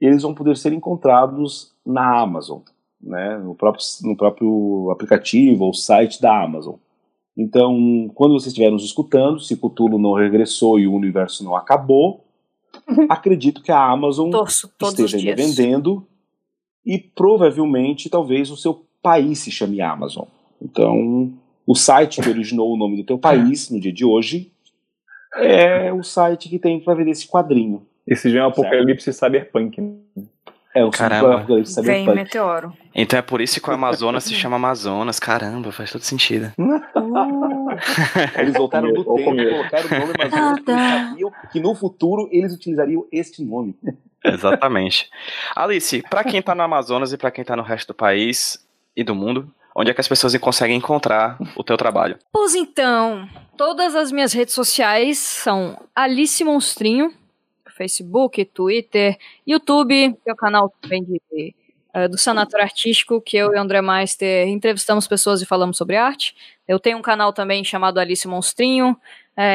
eles vão poder ser encontrados na Amazon, né, no, próprio, no próprio aplicativo ou site da Amazon. Então, quando vocês estiverem nos escutando, se Cthulhu não regressou e o universo não acabou, acredito que a Amazon Torço esteja ainda vendendo e provavelmente talvez o seu país se chame Amazon. Então, o site que originou o nome do teu país no dia de hoje é o site que tem para vender esse quadrinho. Esse já é um apocalipse cyberpunk. né? É o Caramba. Apocalipse Vem Cyberpunk. meteoro. Então é por isso que o Amazonas se chama Amazonas. Caramba, faz todo sentido. Eles voltaram Ou tempo, colocaram o nome Amazonas porque eles sabiam que no futuro eles utilizariam este nome. Exatamente. Alice, pra quem tá no Amazonas e pra quem tá no resto do país e do mundo, onde é que as pessoas conseguem encontrar o teu trabalho? Pois então, todas as minhas redes sociais são Alice Monstrinho, Facebook, Twitter, YouTube, meu canal também de uh, do Sanatório Artístico, que eu e o André Meister entrevistamos pessoas e falamos sobre arte. Eu tenho um canal também chamado Alice Monstrinho.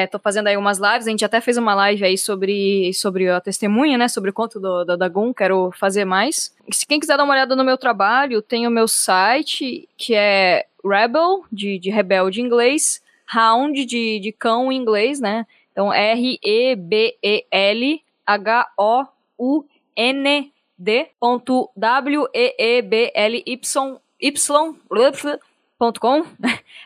Estou é, fazendo aí umas lives. A gente até fez uma live aí sobre, sobre a testemunha, né? Sobre o conto do, do Dagun. Quero fazer mais. Se quem quiser dar uma olhada no meu trabalho, tem o meu site, que é Rebel, de, de rebelde em inglês, Hound, de, de cão em inglês, né? Então, R-E-B-E-L H-O-U-N-D.W-E-E-B-L-Y.com.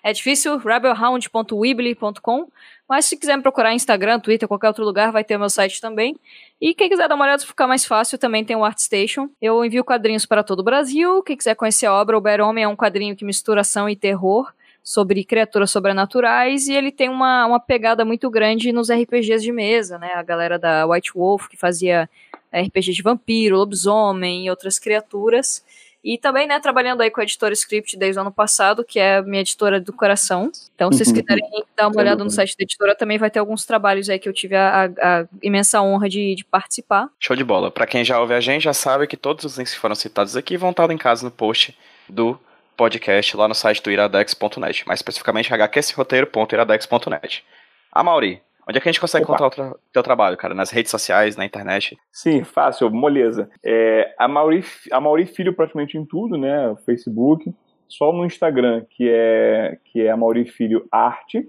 É difícil, rebelhound.weebly.com. Mas se quiser me procurar Instagram, Twitter, qualquer outro lugar, vai ter o meu site também. E quem quiser dar uma olhada, ficar mais fácil, também tem o ArtStation. Eu envio quadrinhos para todo o Brasil. Quem quiser conhecer a obra, o Bear Homem é um quadrinho que mistura ação e terror sobre criaturas sobrenaturais e ele tem uma, uma pegada muito grande nos RPGs de mesa, né? A galera da White Wolf que fazia RPG de vampiro, lobisomem e outras criaturas. E também, né, trabalhando aí com a editora Script desde o ano passado, que é a minha editora do coração. Então, se vocês quiserem dar uma olhada no site da editora, também vai ter alguns trabalhos aí que eu tive a, a imensa honra de, de, participar. Show de bola. Para quem já ouve a gente, já sabe que todos os links que foram citados aqui vão estar em casa no post do podcast lá no site do iradex.net, mais especificamente hqsroteiro.iradex.net. A Mauri, onde é que a gente consegue Opa. encontrar o tra teu trabalho, cara? Nas redes sociais, na internet? Sim, fácil, moleza. É, a, Mauri, a Mauri Filho praticamente em tudo, né? Facebook, só no Instagram, que é, que é a Mauri Filho Arte,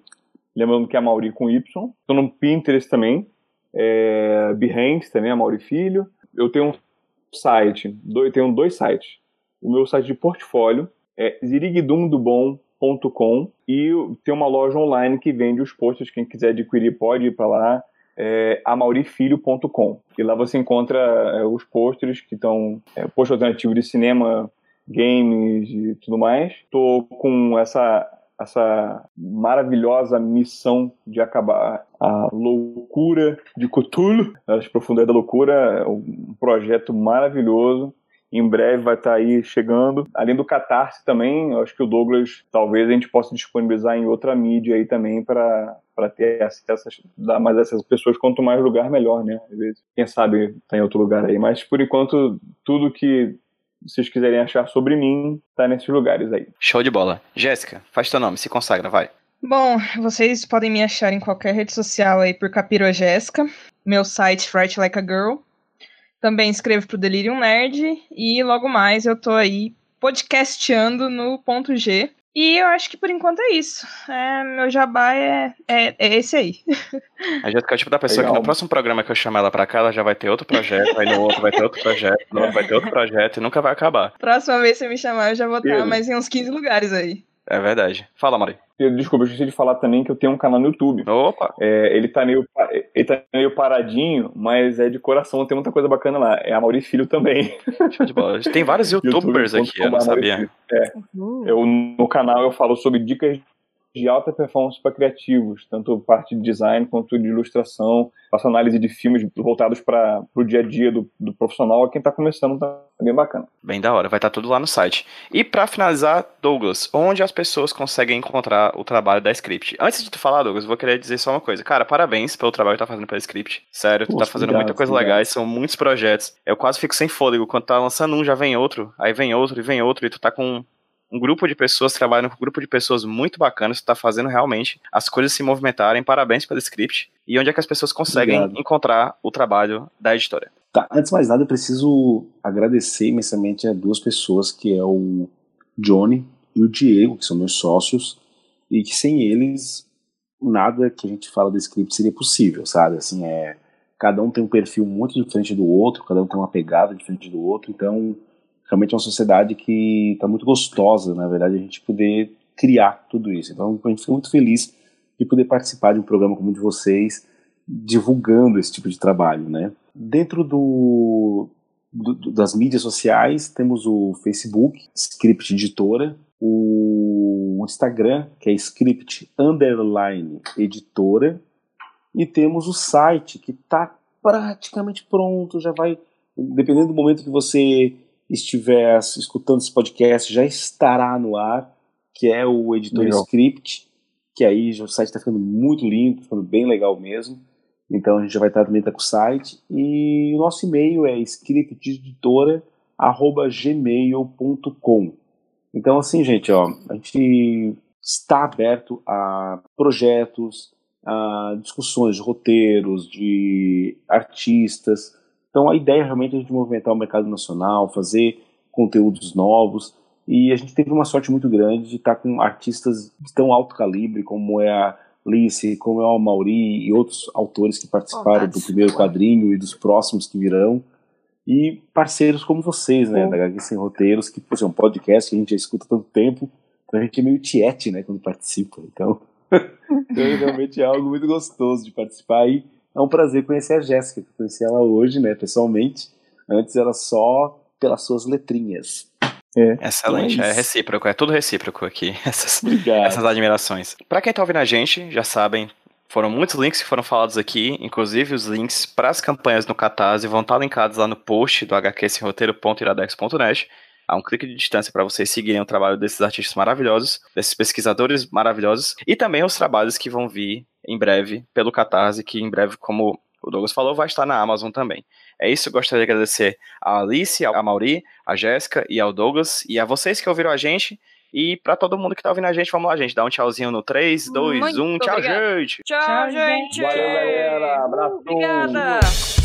lembrando que é a Mauri com Y. Estou no Pinterest também, é, Behance também, a Mauri Filho. Eu tenho um site, dois, tenho dois sites. O meu site de portfólio, é zirigdumdobom.com e tem uma loja online que vende os posts. Quem quiser adquirir pode ir para lá. É amaurifilho.com e lá você encontra é, os posters que estão é, post alternativo de cinema, games e tudo mais. Tô com essa essa maravilhosa missão de acabar a loucura de Cthulhu, as profundezas da loucura, um projeto maravilhoso em breve vai estar tá aí chegando. Além do Catarse também, eu acho que o Douglas talvez a gente possa disponibilizar em outra mídia aí também para para ter acesso, dar mais acesso às pessoas, quanto mais lugar, melhor, né? Às vezes, quem sabe tá em outro lugar aí. Mas por enquanto, tudo que vocês quiserem achar sobre mim, tá nesses lugares aí. Show de bola. Jéssica, faz teu nome, se consagra, vai. Bom, vocês podem me achar em qualquer rede social aí por Capiro Jéssica. Meu site, Write Like a Girl. Também escrevo pro Delirium Nerd e logo mais eu tô aí podcasteando no ponto G. E eu acho que por enquanto é isso. É, meu jabá é, é, é esse aí. A Jéssica é o tipo da pessoa Legal. que no próximo programa que eu chamar ela pra cá, ela já vai ter outro projeto, aí no outro vai ter outro projeto, no outro vai ter outro projeto e nunca vai acabar. Próxima vez que você me chamar, eu já vou estar mais em uns 15 lugares aí. É verdade. Fala, Mari. Desculpa, eu esqueci de falar também que eu tenho um canal no YouTube. Opa! É, ele, tá meio, ele tá meio paradinho, mas é de coração, tem muita coisa bacana lá. É a Mauri Filho também. Show de bola. Tem vários youtubers YouTube, aqui, eu não sabia. É. Eu, no canal eu falo sobre dicas de alta performance para criativos, tanto parte de design quanto de ilustração. Faço análise de filmes voltados para o dia a dia do, do profissional. Quem está começando tá bem bacana. Bem da hora, vai estar tá tudo lá no site. E para finalizar, Douglas, onde as pessoas conseguem encontrar o trabalho da Script? Antes de tu falar, Douglas, vou querer dizer só uma coisa. Cara, parabéns pelo trabalho que tá fazendo pela Script. Sério, tu tá fazendo obrigado, muita coisa legal, são muitos projetos. Eu quase fico sem fôlego. Quando tá lançando um, já vem outro, aí vem outro e vem outro, e tu tá com um grupo de pessoas trabalhando com um grupo de pessoas muito bacanas, está fazendo realmente as coisas se movimentarem. Parabéns pelo script. E onde é que as pessoas conseguem Obrigado. encontrar o trabalho da editora? Tá, antes de mais nada, eu preciso agradecer imensamente a duas pessoas, que é o Johnny e o Diego, que são meus sócios, e que sem eles nada que a gente fala do script seria possível, sabe? Assim, é cada um tem um perfil muito diferente do outro, cada um tem uma pegada diferente do outro, então realmente é uma sociedade que está muito gostosa, na verdade, a gente poder criar tudo isso. Então, a gente fica muito feliz de poder participar de um programa como o de vocês, divulgando esse tipo de trabalho, né? Dentro do, do, das mídias sociais, temos o Facebook, Script Editora, o Instagram, que é Script Underline Editora, e temos o site, que está praticamente pronto, já vai, dependendo do momento que você estiver escutando esse podcast, já estará no ar, que é o Editor legal. Script, que aí o site está ficando muito lindo, tá ficando bem legal mesmo. Então a gente já vai estar também tá com o site. E o nosso e-mail é scripteditora, gmail.com. Então, assim, gente, ó, a gente está aberto a projetos, a discussões de roteiros, de artistas. Então, a ideia realmente é a gente movimentar o mercado nacional, fazer conteúdos novos. E a gente teve uma sorte muito grande de estar com artistas de tão alto calibre como é a Lice, como é o Mauri e outros autores que participaram do primeiro quadrinho e dos próximos que virão. E parceiros como vocês, né, da HQ Sem Roteiros, que por exemplo, é um podcast que a gente já escuta há tanto tempo, então a gente é meio tiete, né, quando participa. Então, então realmente é algo muito gostoso de participar e é um prazer conhecer a Jéssica, que eu conheci ela hoje, né, pessoalmente. Antes era só pelas suas letrinhas. É. Excelente, é, é, recíproco, é tudo recíproco aqui, essas, essas admirações. Para quem tá ouvindo a gente, já sabem, foram muitos links que foram falados aqui, inclusive os links para as campanhas no Catarse vão estar linkados lá no post do hqsroteiro.iradex.net. Há um clique de distância para vocês seguirem o trabalho desses artistas maravilhosos, desses pesquisadores maravilhosos e também os trabalhos que vão vir em breve pelo Catarse, que em breve, como o Douglas falou, vai estar na Amazon também. É isso, eu gostaria de agradecer a Alice, a Mauri, a Jéssica e ao Douglas e a vocês que ouviram a gente. E para todo mundo que tá ouvindo a gente, vamos lá, gente. Dá um tchauzinho no 3, 2, Muito 1. Tchau, obrigado. gente. Tchau, gente. Valeu, galera. Abraço. Obrigada.